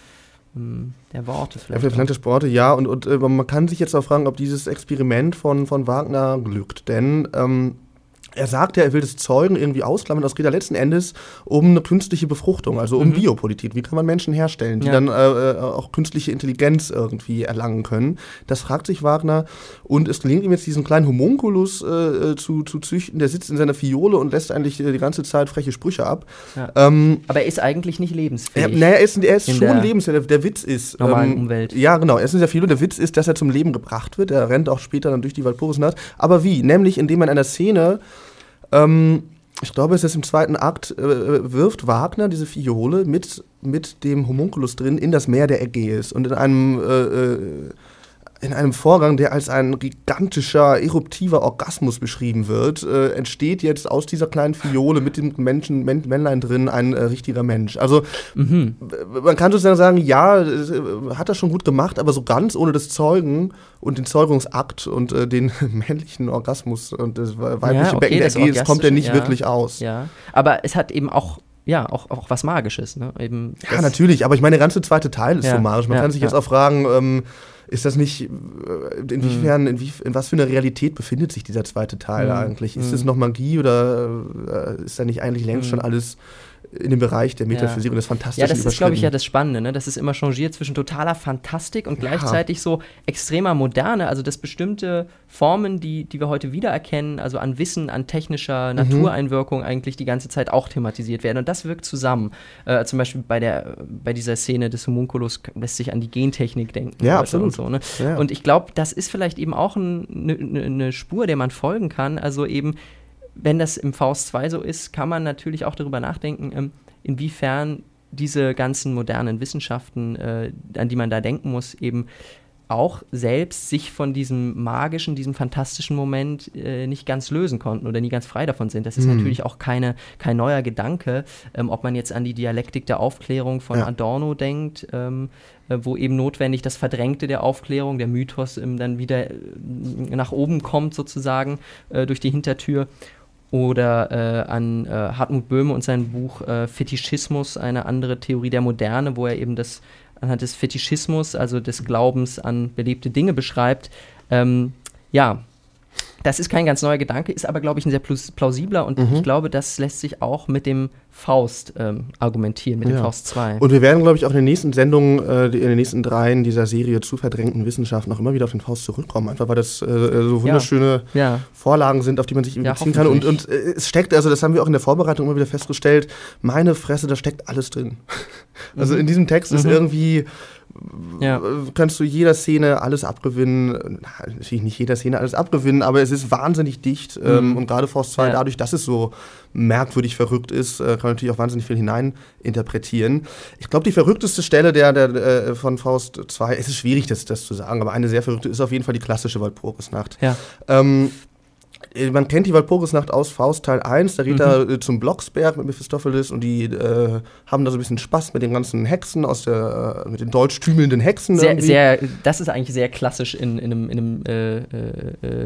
der Worte vielleicht. verlangte Sporte, ja. Und, und äh, man kann sich jetzt auch fragen, ob dieses Experiment von, von Wagner glückt. Denn ähm, er sagt ja, er will das Zeugen irgendwie ausklammern. Das geht ja letzten Endes um eine künstliche Befruchtung, also um Biopolitik. Wie kann man Menschen herstellen, die Ja. dann äh, äh, auch künstliche Intelligenz irgendwie erlangen können? Das fragt sich Wagner. Und es gelingt ihm jetzt, diesen kleinen Homunculus äh, äh, zu, zu züchten. Der sitzt in seiner Fiole und lässt eigentlich äh, die ganze Zeit freche Sprüche ab. Ja. Ähm, aber er ist eigentlich nicht lebensfähig. er, naja, er ist, er ist In schon der lebensfähig. Der, der Witz ist. ähm, normalen Umwelt. Ja, genau. Er ist sehr viel. Und der Witz ist, dass er zum Leben gebracht wird. Er rennt auch später dann durch die Walpurgisnacht. Aber wie? Nämlich, indem man in einer Szene, ähm, ich glaube, es ist im zweiten Akt, äh, wirft Wagner diese Fiole mit, mit dem Homunculus drin in das Meer der Ägäis. Und in einem. Äh, äh, in einem Vorgang, der als ein gigantischer, eruptiver Orgasmus beschrieben wird, äh, entsteht jetzt aus dieser kleinen Fiole mit dem Menschen, Män Männlein drin ein äh, richtiger Mensch. Also Mhm. man kann sozusagen sagen, ja, äh, hat er schon gut gemacht, aber so ganz ohne das Zeugen und den Zeugungsakt und äh, den männlichen Orgasmus und das weibliche Ja, okay, Becken der Ägäis kommt er nicht ja. wirklich aus. Ja, aber es hat eben auch, ja, auch, auch was Magisches. Ne? Eben Ja, natürlich, aber ich meine, der ganze zweite Teil ist Ja, summarisch. Man ja, kann sich jetzt auch fragen, ähm, ist das nicht, äh, inwiefern, Mhm. inwie, in was für einer Realität befindet sich dieser zweite Teil Mhm. eigentlich? Ist Mhm. es noch Magie oder äh, ist da nicht eigentlich längst Mhm. schon alles in dem Bereich der Metaphysik und des Fantastischen Ja, das ist, glaube ich, ja das Spannende, ne? dass es immer changiert zwischen totaler Fantastik und Ja. gleichzeitig so extremer Moderne, also dass bestimmte Formen, die, die wir heute wiedererkennen, also an Wissen, an technischer Natureinwirkung eigentlich die ganze Zeit auch thematisiert werden. Und das wirkt zusammen. Äh, zum Beispiel bei, der, bei dieser Szene des Homunculus lässt sich an die Gentechnik denken. Ja, absolut. Und, so, ne? Ja. und ich glaube, das ist vielleicht eben auch eine ne, ne, ne Spur, der man folgen kann. Also eben wenn das im Faust 2 so ist, kann man natürlich auch darüber nachdenken, ähm, inwiefern diese ganzen modernen Wissenschaften, äh, an die man da denken muss, eben auch selbst sich von diesem magischen, diesem fantastischen Moment äh, nicht ganz lösen konnten oder nie ganz frei davon sind. Das ist Hm. natürlich auch keine, kein neuer Gedanke, ähm, ob man jetzt an die Dialektik der Aufklärung von Ja. Adorno denkt, ähm, äh, wo eben notwendig das Verdrängte der Aufklärung, der Mythos ähm, dann wieder nach oben kommt sozusagen durch die Hintertür oder äh, an äh, Hartmut Böhme und sein Buch äh, Fetischismus, eine andere Theorie der Moderne, wo er eben das anhand des Fetischismus, also des Glaubens an belebte Dinge beschreibt. Ähm, ja, das ist kein ganz neuer Gedanke, ist aber, glaube ich, ein sehr plausibler und Mhm. ich glaube, das lässt sich auch mit dem Faust ähm, argumentieren, mit dem Ja. Faust 2. Und wir werden, glaube ich, auch in den nächsten Sendungen, äh, in den nächsten dreien dieser Serie zu verdrängten Wissenschaften auch immer wieder auf den Faust zurückkommen. Einfach weil das äh, so wunderschöne ja, Vorlagen sind, auf die man sich Ja, beziehen kann. Und, und äh, es steckt, also das haben wir auch in der Vorbereitung immer wieder festgestellt, meine Fresse, da steckt alles drin. Also in diesem Text ist Mhm. irgendwie, ja. äh, kannst du jeder Szene alles abgewinnen. Na, Natürlich nicht jeder Szene alles abgewinnen, aber es ist wahnsinnig dicht. Ähm, und gerade Faust 2, Ja. dadurch, dass es so merkwürdig verrückt ist, äh, kann man natürlich auch wahnsinnig viel hineininterpretieren. Ich glaube, die verrückteste Stelle der, der, äh, von Faust 2, es ist schwierig, das, das zu sagen, aber eine sehr verrückte ist auf jeden Fall die klassische Walpurgisnacht. Ja. Ähm, äh, man kennt die Walpurgisnacht aus Faust Teil 1, da geht Mhm. er äh, zum Blocksberg mit Mephistopheles und die äh, haben da so ein bisschen Spaß mit den ganzen Hexen aus der, äh, mit den deutschtümelnden Hexen. Sehr, irgendwie. sehr, das ist eigentlich sehr klassisch in, in einem, in einem äh, äh,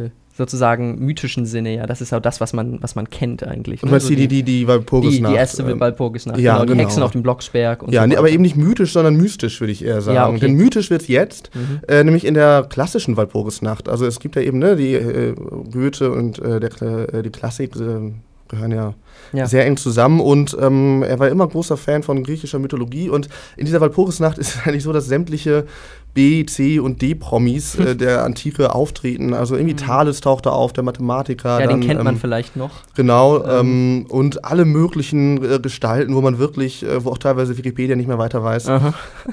äh, sozusagen mythischen Sinne, ja. Das ist auch das, was man, was man kennt eigentlich. Und ne? meinst So die, die, die Walpurgisnacht? die, die erste ähm, Walpurgisnacht, ja, genau, die genau. Hexen auf dem Blocksberg und Ja, so nee, aber eben nicht mythisch, sondern mystisch, würde ich eher sagen. Ja, okay. Denn mythisch wird jetzt, Mhm. äh, nämlich in der klassischen Walpurgisnacht. Also es gibt ja eben ne, die äh, Goethe und äh, der, äh, die Klassik äh, gehören ja, Ja. sehr eng zusammen und ähm, er war immer großer Fan von griechischer Mythologie und in dieser Walpurgisnacht ist es eigentlich so, dass sämtliche B, C und D-Promis äh, der Antike auftreten. Also irgendwie Thales taucht da auf, der Mathematiker. Mhm. ja, dann, den kennt man ähm, vielleicht noch. Genau, ähm, und alle möglichen äh, Gestalten, wo man wirklich, äh, wo auch teilweise Wikipedia nicht mehr weiter weiß.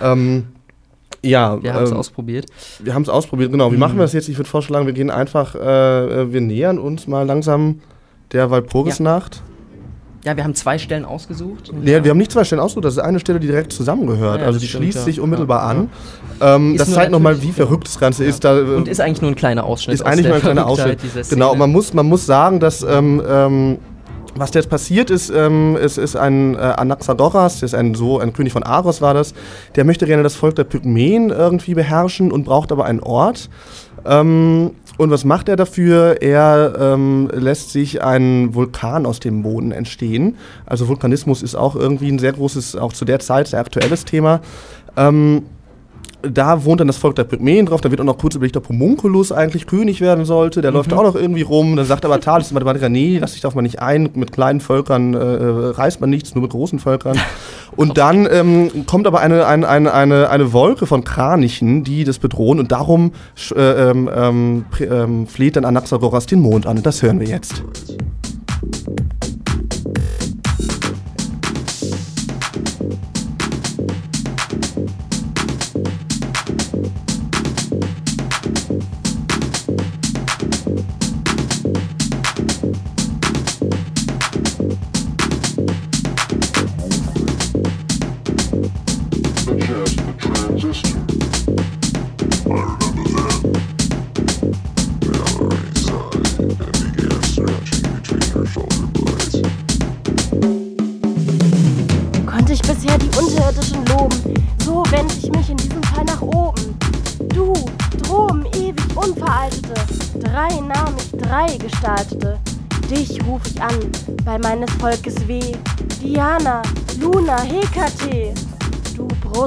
Ähm, ja, Wir haben es ähm, ausprobiert. wir haben es ausprobiert, genau. Wie machen wir das jetzt? Ich würde vorschlagen, wir gehen einfach, äh, äh, wir nähern uns mal langsam der Walpurgisnacht. Ja, wir haben zwei Stellen ausgesucht. Nee, wir haben nicht zwei Stellen ausgesucht, das ist eine Stelle, die direkt zusammengehört. Ja, also die stimmt, schließt ja. sich unmittelbar Ja, an. Ähm, das zeigt nochmal, wie verrückt das Ganze ist. Da, äh, Und ist eigentlich nur ein kleiner Ausschnitt. ist eigentlich nur ein kleiner Ausschnitt. Genau, man muss, man muss sagen, dass ähm, ähm, was jetzt passiert ist, ähm, es ist ein äh, Anaxagoras, das ist ein so ein König von Aros war das, der möchte gerne das Volk der Pygmäen irgendwie beherrschen und braucht aber einen Ort. Ähm, und was macht er dafür? Er ähm, lässt sich einen Vulkan aus dem Boden entstehen. Also Vulkanismus ist auch irgendwie ein sehr großes, auch zu der Zeit sehr aktuelles Thema. Ähm, da wohnt dann das Volk der Pygmäen drauf, da wird auch noch kurz überlegt, ob Homunculus eigentlich König werden sollte, der läuft da auch noch irgendwie rum, dann sagt aber Thales, Mathematiker, nee, lass dich doch mal nicht ein, mit kleinen Völkern äh, reißt man nichts, nur mit großen Völkern. Und dann ähm, kommt aber eine, eine, eine, eine, eine Wolke von Kranichen, die das bedrohen und darum äh, ähm, ähm, ähm, fleht dann Anaxagoras den Mond an und das hören wir jetzt.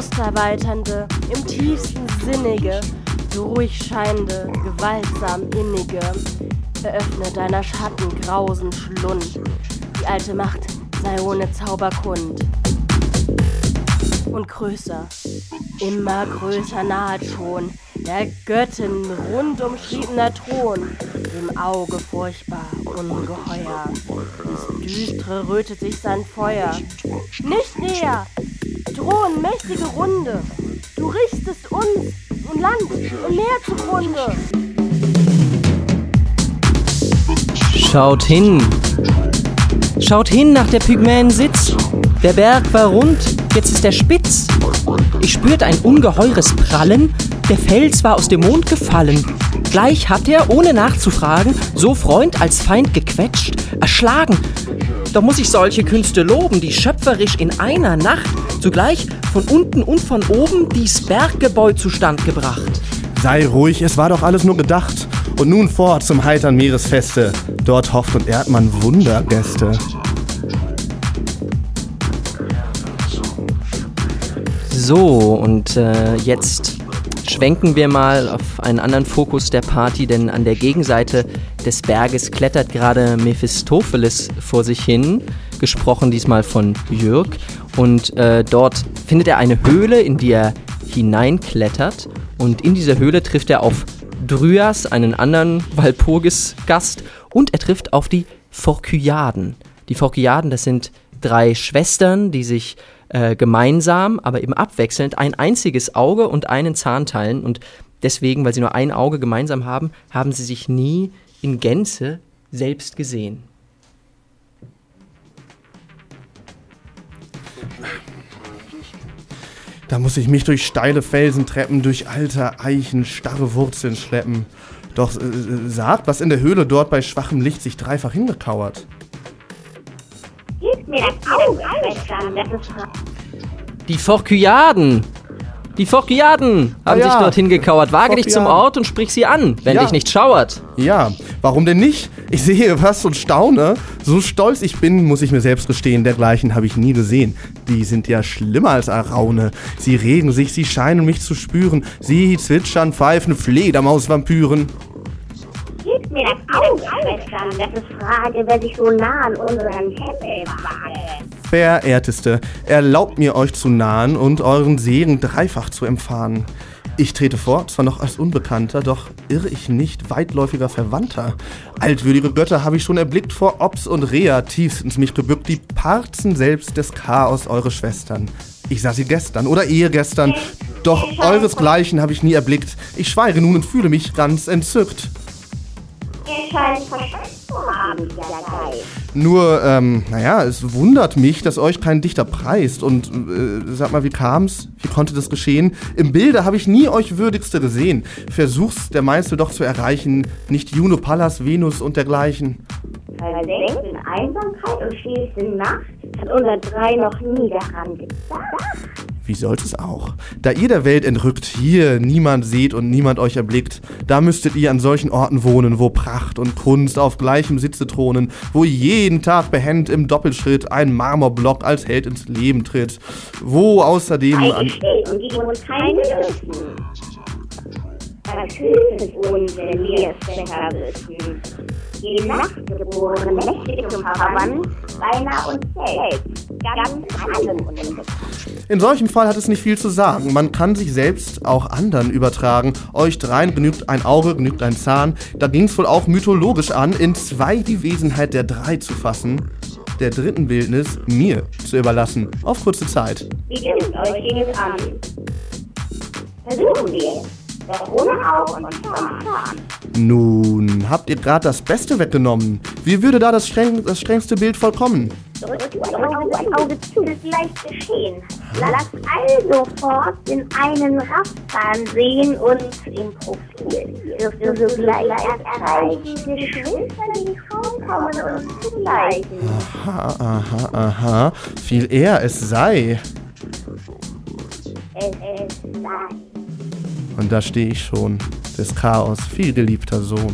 Du Brusterweiternde, im tiefsten Sinnige, ruhig scheinende, gewaltsam innige. Eröffne deiner Schatten grausen Schlund. Die alte Macht sei ohne Zauberkund und größer, immer größer nahet schon, der Göttin rund umschriebener Thron, im Auge furchtbar, ungeheuer, ins Düstre rötet sich sein Feuer. Nicht näher, Thron, mächtige Runde, du richtest uns und Land und Meer zugrunde. Schaut hin. Schaut hin nach der Pygmäen Sitz. Der Berg war rund, jetzt ist er spitz. Ich spürte ein ungeheures Prallen, der Fels war aus dem Mond gefallen. Gleich hat er, ohne nachzufragen, so Freund als Feind gequetscht, erschlagen. Doch muss ich solche Künste loben, die schöpferisch in einer Nacht zugleich von unten und von oben dies Berggebäu zustand gebracht. Sei ruhig, es war doch alles nur gedacht. Und nun fort zum heitern Meeresfeste. Dort hofft und ehrt man Wundergäste. So, und äh, jetzt schwenken wir mal auf einen anderen Fokus der Party, denn an der Gegenseite des Berges klettert gerade Mephistopheles vor sich hin, gesprochen diesmal von Jürg. Und äh, dort findet er eine Höhle, in die er hineinklettert. Und in dieser Höhle trifft er auf Dryas, einen anderen Walpurgis-Gast, und er trifft auf die Phorkyaden. Die Phorkyaden, das sind drei Schwestern, die sich äh, gemeinsam, aber eben abwechselnd ein einziges Auge und einen Zahn teilen. Und deswegen, weil sie nur ein Auge gemeinsam haben, haben sie sich nie in Gänze selbst gesehen. Da muss ich mich durch steile Felsentreppen, durch alte Eichen, starre Wurzeln schleppen. Doch äh, äh, sagt, was in der Höhle dort bei schwachem Licht sich dreifach hingekauert. Gib mir das Auge, Die Phorkyaden! Die Phockiaden haben Ah ja, sich dorthin gekauert. Wage dich zum. Ort und sprich sie an, wenn Ja. dich nicht schauert. Ja, warum denn nicht? Ich sehe was und staune. So stolz ich bin, muss ich mir selbst gestehen, dergleichen habe ich nie gesehen. Die sind ja schlimmer als Araune. Sie regen sich, sie scheinen mich zu spüren. Sie zwitschern, pfeifen, Fledermausvampyren. Mir das auf, Schwestern, das ist Frage, wer sich so nah an unseren Tempel wage. Verehrteste, erlaubt mir euch zu nahen und euren Segen dreifach zu empfahen. Ich trete vor, zwar noch als Unbekannter, doch irre ich nicht weitläufiger Verwandter. Altwürdige Götter habe ich schon erblickt vor Ops und Rea, tiefstens mich gebückt, die Parzen selbst des Chaos, eure Schwestern. Ich sah sie gestern oder ehegestern, doch euresgleichen habe ich nie erblickt. Ich schweige nun und fühle mich ganz entzückt. Scheint Verstand zu haben, dieser Geist. Nur, ähm, naja, es wundert mich, dass euch kein Dichter preist. Und äh, sag mal, wie kam's? Wie konnte das geschehen? Im Bilde habe ich nie euch Würdigste gesehen. Versuch's der Meißel doch zu erreichen, nicht Juno, Pallas, Venus und dergleichen. Versenken Einsamkeit und schließe Nacht hat unser Drei noch nie daran gedacht. Wie sollt es auch? Da ihr der Welt entrückt, hier niemand seht und niemand euch erblickt, da müsstet ihr an solchen Orten wohnen, wo Pracht und Kunst auf gleichem Sitze thronen, wo jeden Tag behend im Doppelschritt ein Marmorblock als Held ins Leben tritt, wo außerdem an... Was hilft es uns, wenn wir es besser wissen? Die Nachtgeborene mächtig zum Verwandt, beinahe uns selbst, ganz allem unbekannt. In solchem Fall hat es nicht viel zu sagen. Man kann sich selbst auch anderen übertragen. Euch dreien genügt ein Auge, genügt ein Zahn. Da ging es wohl auch mythologisch an, in zwei die Wesenheit der drei zu fassen, der dritten Bildnis mir zu überlassen. Auf kurze Zeit. Wie dünkt euch ging es an? Versuchen wir es, ohne Auge und Zahn. Nun, habt ihr gerade das Beste weggenommen? Wie würde da das, streng, das strengste Bild vollkommen? Drückt ein Auge, ein Auge zu, ist leicht geschehen. Lasst also fort den einen Raffzahn sehen und im Profil wirst du sogleich erreichen, Geschwister, die vorkommen uns zu gleichen. Aha, aha, aha. Viel eher es sei. Es ist sei. Und da stehe ich schon, des Chaos, viel geliebter Sohn.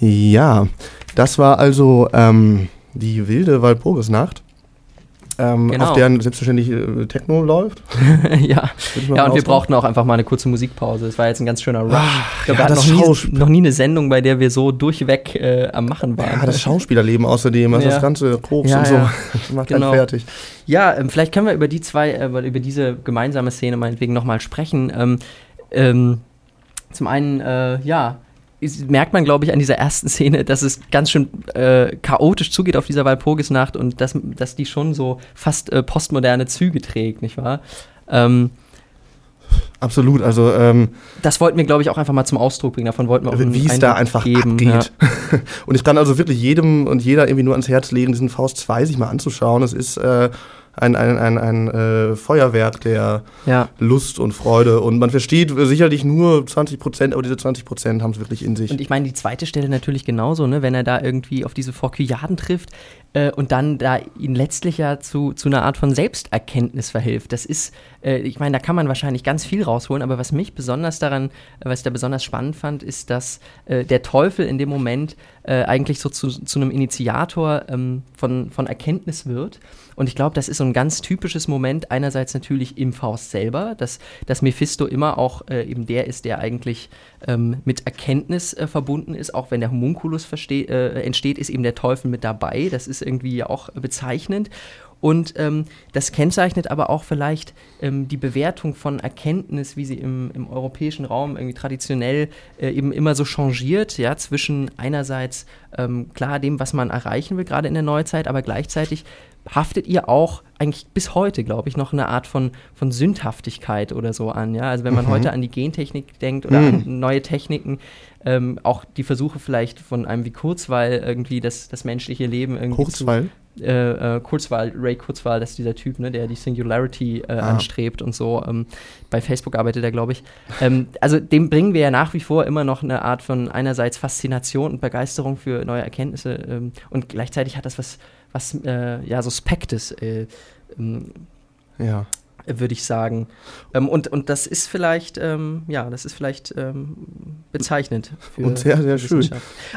Ja, das war also ähm, die wilde Walpurgisnacht, ähm, Genau. auf deren selbstverständlich äh, Techno läuft. ja, ja und wir brauchten auch einfach mal eine kurze Musikpause. Es war jetzt ein ganz schöner Rush. glaube, ja, wir das hatten noch nie, noch nie eine Sendung, bei der wir so durchweg äh, am Machen waren. Ja, das Schauspielerleben außerdem, also Ja. das ganze Koks Ja, und so, ja. macht Genau. fertig. Ja, ähm, vielleicht können wir über die zwei, äh, über diese gemeinsame Szene meinetwegen nochmal sprechen. Ähm, ähm, zum einen, äh, ja, merkt man, glaube ich, an dieser ersten Szene, dass es ganz schön äh, chaotisch zugeht auf dieser Walpurgisnacht und dass, dass die schon so fast äh, postmoderne Züge trägt, nicht wahr? Ähm, Absolut, also ähm, das wollten wir, glaube ich, auch einfach mal zum Ausdruck bringen. Davon wollten wir auch wie es da einfach geben. abgeht. und ich kann also wirklich jedem und jeder irgendwie nur ans Herz legen, diesen Faust 2 sich mal anzuschauen. Es ist äh, ein, ein, ein, ein äh, Feuerwerk der Ja. Lust und Freude. Und man versteht sicherlich nur 20 Prozent, aber diese 20 Prozent haben es wirklich in sich. Und ich meine, die zweite Stelle natürlich genauso, ne? wenn er da irgendwie auf diese Forkyarden trifft äh, und dann da ihn letztlich ja zu, zu einer Art von Selbsterkenntnis verhilft. Das ist, äh, ich meine, da kann man wahrscheinlich ganz viel rausholen, aber was mich besonders daran, was ich da besonders spannend fand, ist, dass äh, der Teufel in dem Moment äh, eigentlich so zu, zu einem Initiator ähm, von, von Erkenntnis wird. Und ich glaube, das ist so ein ganz typisches Moment, einerseits natürlich im Faust selber, dass, dass Mephisto immer auch äh, eben der ist, der eigentlich ähm, mit Erkenntnis äh, verbunden ist, auch wenn der Homunculus äh, entsteht, ist eben der Teufel mit dabei. Das ist irgendwie ja auch bezeichnend. Und ähm, das kennzeichnet aber auch vielleicht ähm, die Bewertung von Erkenntnis, wie sie im, im europäischen Raum irgendwie traditionell äh, eben immer so changiert, ja, zwischen einerseits ähm, klar dem, was man erreichen will, gerade in der Neuzeit, aber gleichzeitig haftet ihr auch eigentlich bis heute, glaube ich, noch eine Art von, von Sündhaftigkeit oder so an. Ja? Also wenn man heute an die Gentechnik denkt oder an neue Techniken, ähm, auch die Versuche vielleicht von einem wie Kurzweil irgendwie das, das menschliche Leben irgendwie Kurzweil? zu, äh, äh, Kurzweil, Ray Kurzweil, das ist dieser Typ, ne, der die Singularity äh, Ah. anstrebt und so. Ähm, bei Facebook arbeitet er, glaube ich. Ähm, also dem bringen wir ja nach wie vor immer noch eine Art von einerseits Faszination und Begeisterung für neue Erkenntnisse ähm, und gleichzeitig hat das was, was äh, ja, Suspektes, äh, ähm, Ja. Würde ich sagen. Ähm, und, und das ist vielleicht, ähm, ja, das ist vielleicht ähm, bezeichnend. Für, Und sehr, sehr schön.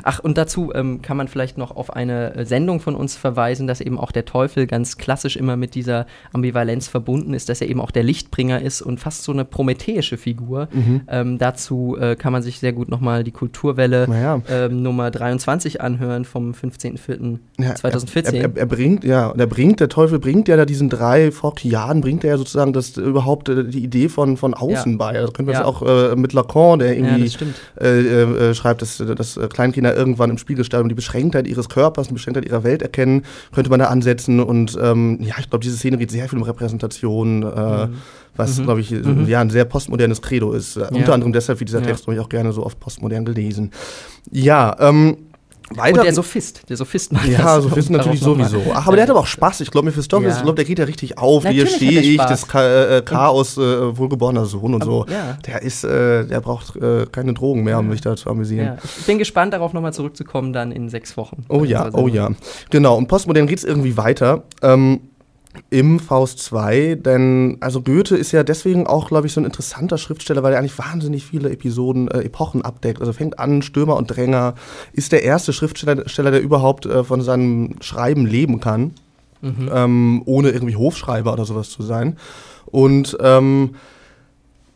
Ach, und dazu ähm, kann man vielleicht noch auf eine Sendung von uns verweisen, dass eben auch der Teufel ganz klassisch immer mit dieser Ambivalenz verbunden ist, dass er eben auch der Lichtbringer ist und fast so eine prometheische Figur. Mhm. Ähm, dazu äh, kann man sich sehr gut nochmal die Kulturwelle Naja. ähm, Nummer 23 anhören vom 15.04. Ja, 2014. Er, er, er bringt, ja, und er bringt, der Teufel bringt ja da diesen drei Forkiaden, bringt er ja sozusagen das überhaupt äh, die Idee von, von außen Ja. bei. Also können wir Ja. jetzt auch äh, mit Lacan, der ja, irgendwie das stimmt. äh, äh, äh, schreibt, dass, dass Kleinkinder irgendwann im Spiegelstadium die Beschränktheit ihres Körpers, die Beschränktheit ihrer Welt erkennen, könnte man da ansetzen. Und ähm, ja, ich glaube, diese Szene geht sehr viel um Repräsentation, äh, was, Mhm. glaube ich, Mhm. ja, ein sehr postmodernes Credo ist. Äh, Unter anderem deshalb wird dieser Ja. Text, glaube ich, auch gerne so oft postmodern gelesen. Ja, ähm, weiter. Und der Sophist, der Sophist macht Ja, das. so wissen um natürlich sowieso. Ach, aber der hat aber auch Spaß. Ich glaube, Mephistopheles, Ja. ich glaube, der geht ja richtig auf. Hier Natürlich stehe hat er ich, das Cha äh, Chaos, äh, wohlgeborener Sohn und so. Aber- ja. Der ist, äh, der braucht äh, keine Drogen mehr, um sich da zu amüsieren. Ja, ich bin gespannt, darauf nochmal zurückzukommen, dann in sechs Wochen. Oh ja, oh ja. Genau, und postmodern geht es irgendwie weiter. Ähm, im Faust 2, denn also Goethe ist ja deswegen auch, glaube ich, so ein interessanter Schriftsteller, weil er eigentlich wahnsinnig viele Episoden, äh, Epochen abdeckt. Also fängt an, Stürmer und Dränger, ist der erste Schriftsteller, Steller, der überhaupt äh, von seinem Schreiben leben kann, Mhm. ähm, ohne irgendwie Hofschreiber oder sowas zu sein. Und ähm,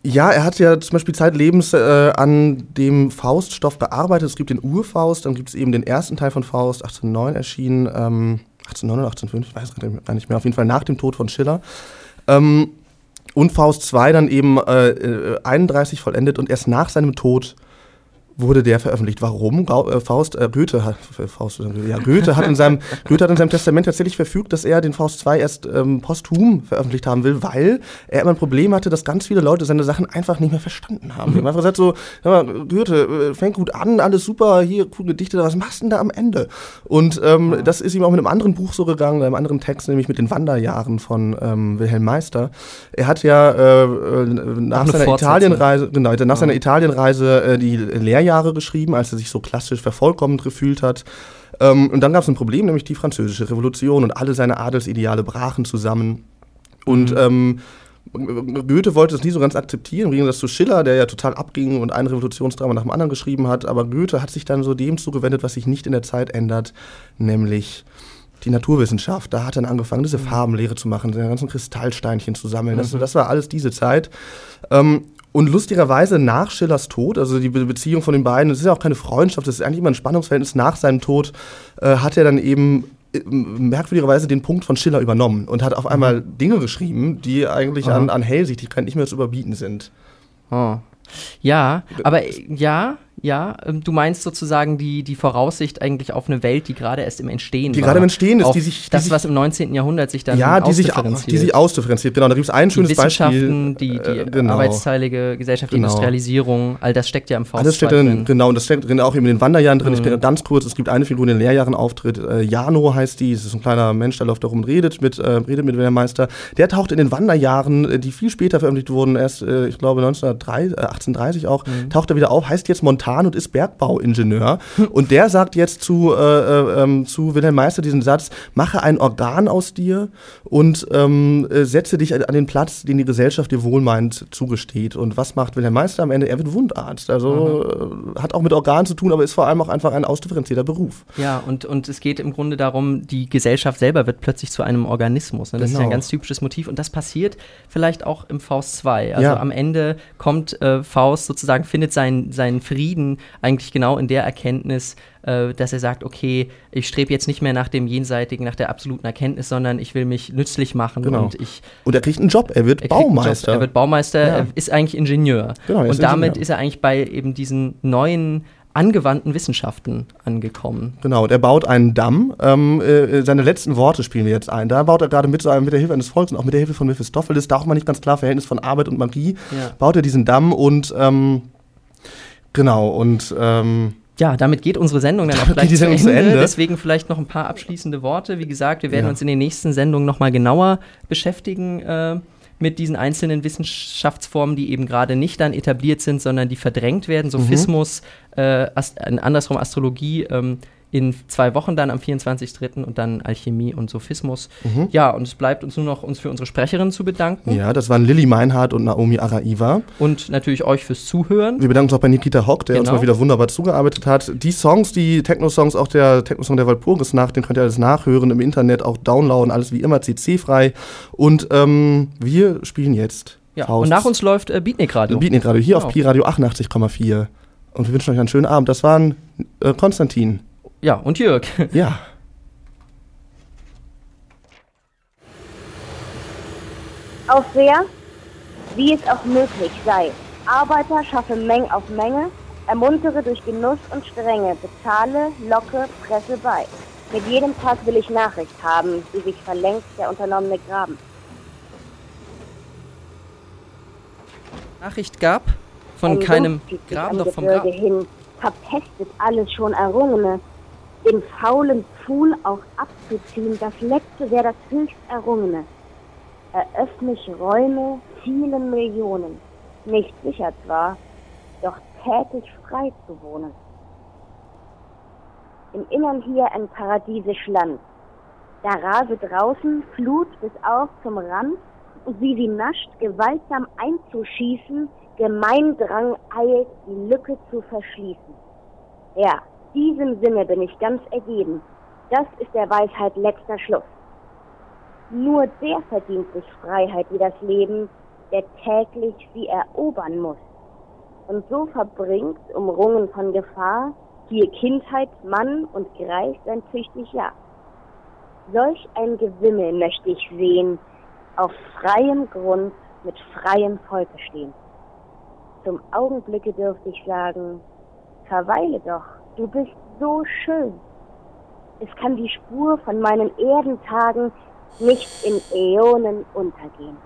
ja, er hat ja zum Beispiel zeitlebens äh, an dem Fauststoff gearbeitet. Es gibt den Urfaust, dann gibt es eben den ersten Teil von Faust, 1809 erschienen, ähm, 1809 oder 1805, ich weiß gar nicht mehr, auf jeden Fall nach dem Tod von Schiller. Ähm, und Faust 2 dann eben äh, äh, 31 vollendet und erst nach seinem Tod wurde der veröffentlicht. Warum? Äh, Faust, äh, Goethe hat, äh, Faust, äh, ja, Goethe hat in seinem, Goethe hat in seinem Testament tatsächlich verfügt, dass er den Faust 2 erst ähm, posthum veröffentlicht haben will, weil er immer ein Problem hatte, dass ganz viele Leute seine Sachen einfach nicht mehr verstanden haben. Die haben einfach gesagt so, hör mal, Goethe, fängt gut an, alles super, hier, coole Gedichte, was machst du denn da am Ende? Und ähm, das ist ihm auch mit einem anderen Buch so gegangen, einem anderen Text, nämlich mit den Wanderjahren von ähm, Wilhelm Meister. Er hat ja äh, nach eine seiner Fortsetzung. Italienreise, genau, nach seiner Italienreise äh, die Lehrjahre geschrieben, als er sich so klassisch vervollkommend gefühlt hat. Ähm, und dann gab es ein Problem, nämlich die französische Revolution und alle seine Adelsideale brachen zusammen. Und Mhm. ähm, Goethe wollte es nie so ganz akzeptieren, im Gegensatz zu Schiller, der ja total abging und ein Revolutionsdrama nach dem anderen geschrieben hat. Aber Goethe hat sich dann so dem zugewendet, was sich nicht in der Zeit ändert, nämlich die Naturwissenschaft. Da hat er dann angefangen, diese Farbenlehre zu machen, seine ganzen Kristallsteinchen zu sammeln. Das, das war alles diese Zeit. Ähm, und lustigerweise nach Schillers Tod, also die Be Beziehung von den beiden, das ist ja auch keine Freundschaft, das ist eigentlich immer ein Spannungsverhältnis. Nach seinem Tod äh, hat er dann eben äh, merkwürdigerweise den Punkt von Schiller übernommen und hat auf einmal Dinge geschrieben, die eigentlich an, an Hellsichtigkeit nicht mehr zu überbieten sind. Oh. Ja, aber äh, ja, ja, ähm, du meinst sozusagen die, die Voraussicht eigentlich auf eine Welt, die gerade erst im Entstehen Die war. gerade im Entstehen ist, die sich- die das, sich- was im 19. Jahrhundert sich dann Ja, die sich, ausdifferenziert. die sich ausdifferenziert. Genau, da gibt es ein die schönes Wissenschaften, Beispiel. die, die äh, genau. arbeitsteilige Gesellschaft, die Genau. Industrialisierung, all das steckt ja im Faust Alles steckt 2 drin, genau, und das steckt drin auch eben in den Wanderjahren drin. Ich Mhm. bin ganz kurz, es gibt eine Figur, die in den Lehrjahren auftritt. Äh, Jano heißt die, es ist ein kleiner Mensch, der läuft da rum und redet mit, äh, redet mit Wilhelm Meister. Der taucht in den Wanderjahren, äh, die viel später veröffentlicht wurden, erst, äh, ich glaube 1903, äh, 1830 auch, Mhm. taucht er wieder auf, heißt jetzt Montan und ist Bergbauingenieur. und der sagt jetzt zu, äh, äh, ähm, zu Wilhelm Meister diesen Satz, mache ein Organ aus dir und ähm, äh, setze dich an den Platz, den die Gesellschaft dir wohlmeint zugesteht. Und was macht Wilhelm Meister am Ende? Er wird Wundarzt. Also äh, hat auch mit Organen zu tun, aber ist vor allem auch einfach ein ausdifferenzierter Beruf. Ja, und, und es geht im Grunde darum, die Gesellschaft selber wird plötzlich zu einem Organismus. Ne? Das ist ja ein Genau. ganz typisches Motiv und das passiert vielleicht auch im Faust 2. Also Ja. am Ende kommt äh, Faust sozusagen, findet seinen, seinen Frieden eigentlich genau in der Erkenntnis, äh, dass er sagt, okay, ich strebe jetzt nicht mehr nach dem Jenseitigen, nach der absoluten Erkenntnis, sondern ich will mich nützlich machen Genau. und ich Und er kriegt einen Job, er wird er Baumeister. Job, er wird Baumeister, Ja. er ist eigentlich Ingenieur. Genau, er ist und damit Ingenieur. ist er eigentlich bei eben diesen neuen angewandten Wissenschaften angekommen. Genau, und er baut einen Damm. Ähm, äh, seine letzten Worte spielen wir jetzt ein. Da baut er gerade mit, einem- mit der Hilfe eines Volkes und auch mit der Hilfe von Mephistopheles, da auch mal nicht ganz klar Verhältnis von Arbeit und Magie, Ja. baut er diesen Damm und ähm, genau, und ähm, Ja, damit geht unsere Sendung dann auch gleich die Sendung zu Ende. Deswegen vielleicht noch ein paar abschließende Worte. Wie gesagt, wir werden Ja. uns in den nächsten Sendungen nochmal genauer beschäftigen äh, mit diesen einzelnen Wissenschaftsformen, die eben gerade nicht dann etabliert sind, sondern die verdrängt werden. Mhm. Sophismus, äh, Ast äh, andersrum Astrologie. Ähm, in zwei Wochen dann am 24.03. und dann Alchemie und Sophismus. Ja, und es bleibt uns nur noch, uns für unsere Sprecherin zu bedanken ja, das waren Lilly Meinhardt und Naomi Araiva. und natürlich euch fürs Zuhören. Wir bedanken uns auch bei Nikita Hock, der uns Genau. mal wieder wunderbar zugearbeitet hat. Die Songs, die Techno-Songs, auch der Techno-Song der Walpurgis nach, den könnt ihr alles nachhören im Internet, auch downloaden, alles wie immer CC-frei. Und ähm, wir spielen jetzt Ja, Faust. und nach uns läuft äh, Beatnik Radio. Beatnik Radio hier Genau. auf Pi Radio 88,4. Und wir wünschen euch einen schönen Abend. Das waren äh, Konstantin. Ja, und Jörg. Ja. Auf wer? Wie es auch möglich sei. Arbeiter schaffe Meng auf Menge, ermuntere durch Genuss und Strenge, bezahle, locke, presse bei. Mit jedem Tag will ich Nachricht haben, wie sich verlängst der unternommene Graben. Nachricht gab von Ein keinem Graben, doch vom Gebirge Grab. hin, verpestet alles schon Errungene. Den faulen Pfuhl auch abzuziehen, das Letzte wäre das höchst Errungene. Eröffne ich Räume vielen Millionen, nicht sicher zwar, doch tätig frei zu wohnen. Im Innern hier ein paradiesisch Land. Da rase draußen Flut bis auf zum Rand, und wie sie nascht, gewaltsam einzuschießen, Gemeindrang eilt, die Lücke zu verschließen. Ja, diesem Sinne bin ich ganz ergeben. Das ist der Weisheit letzter Schluss. Nur der verdient sich Freiheit wie das Leben, der täglich sie erobern muss. Und so verbringt, umrungen von Gefahr, hier Kindheit, Mann und Greis sein tüchtig Jahr. Solch ein Gewimmel möchte ich sehen, auf freiem Grund mit freiem Volke stehen. Zum Augenblicke dürfte ich sagen, verweile doch, du bist so schön. Es kann die Spur von meinen Erdentagen nicht in Äonen untergehen.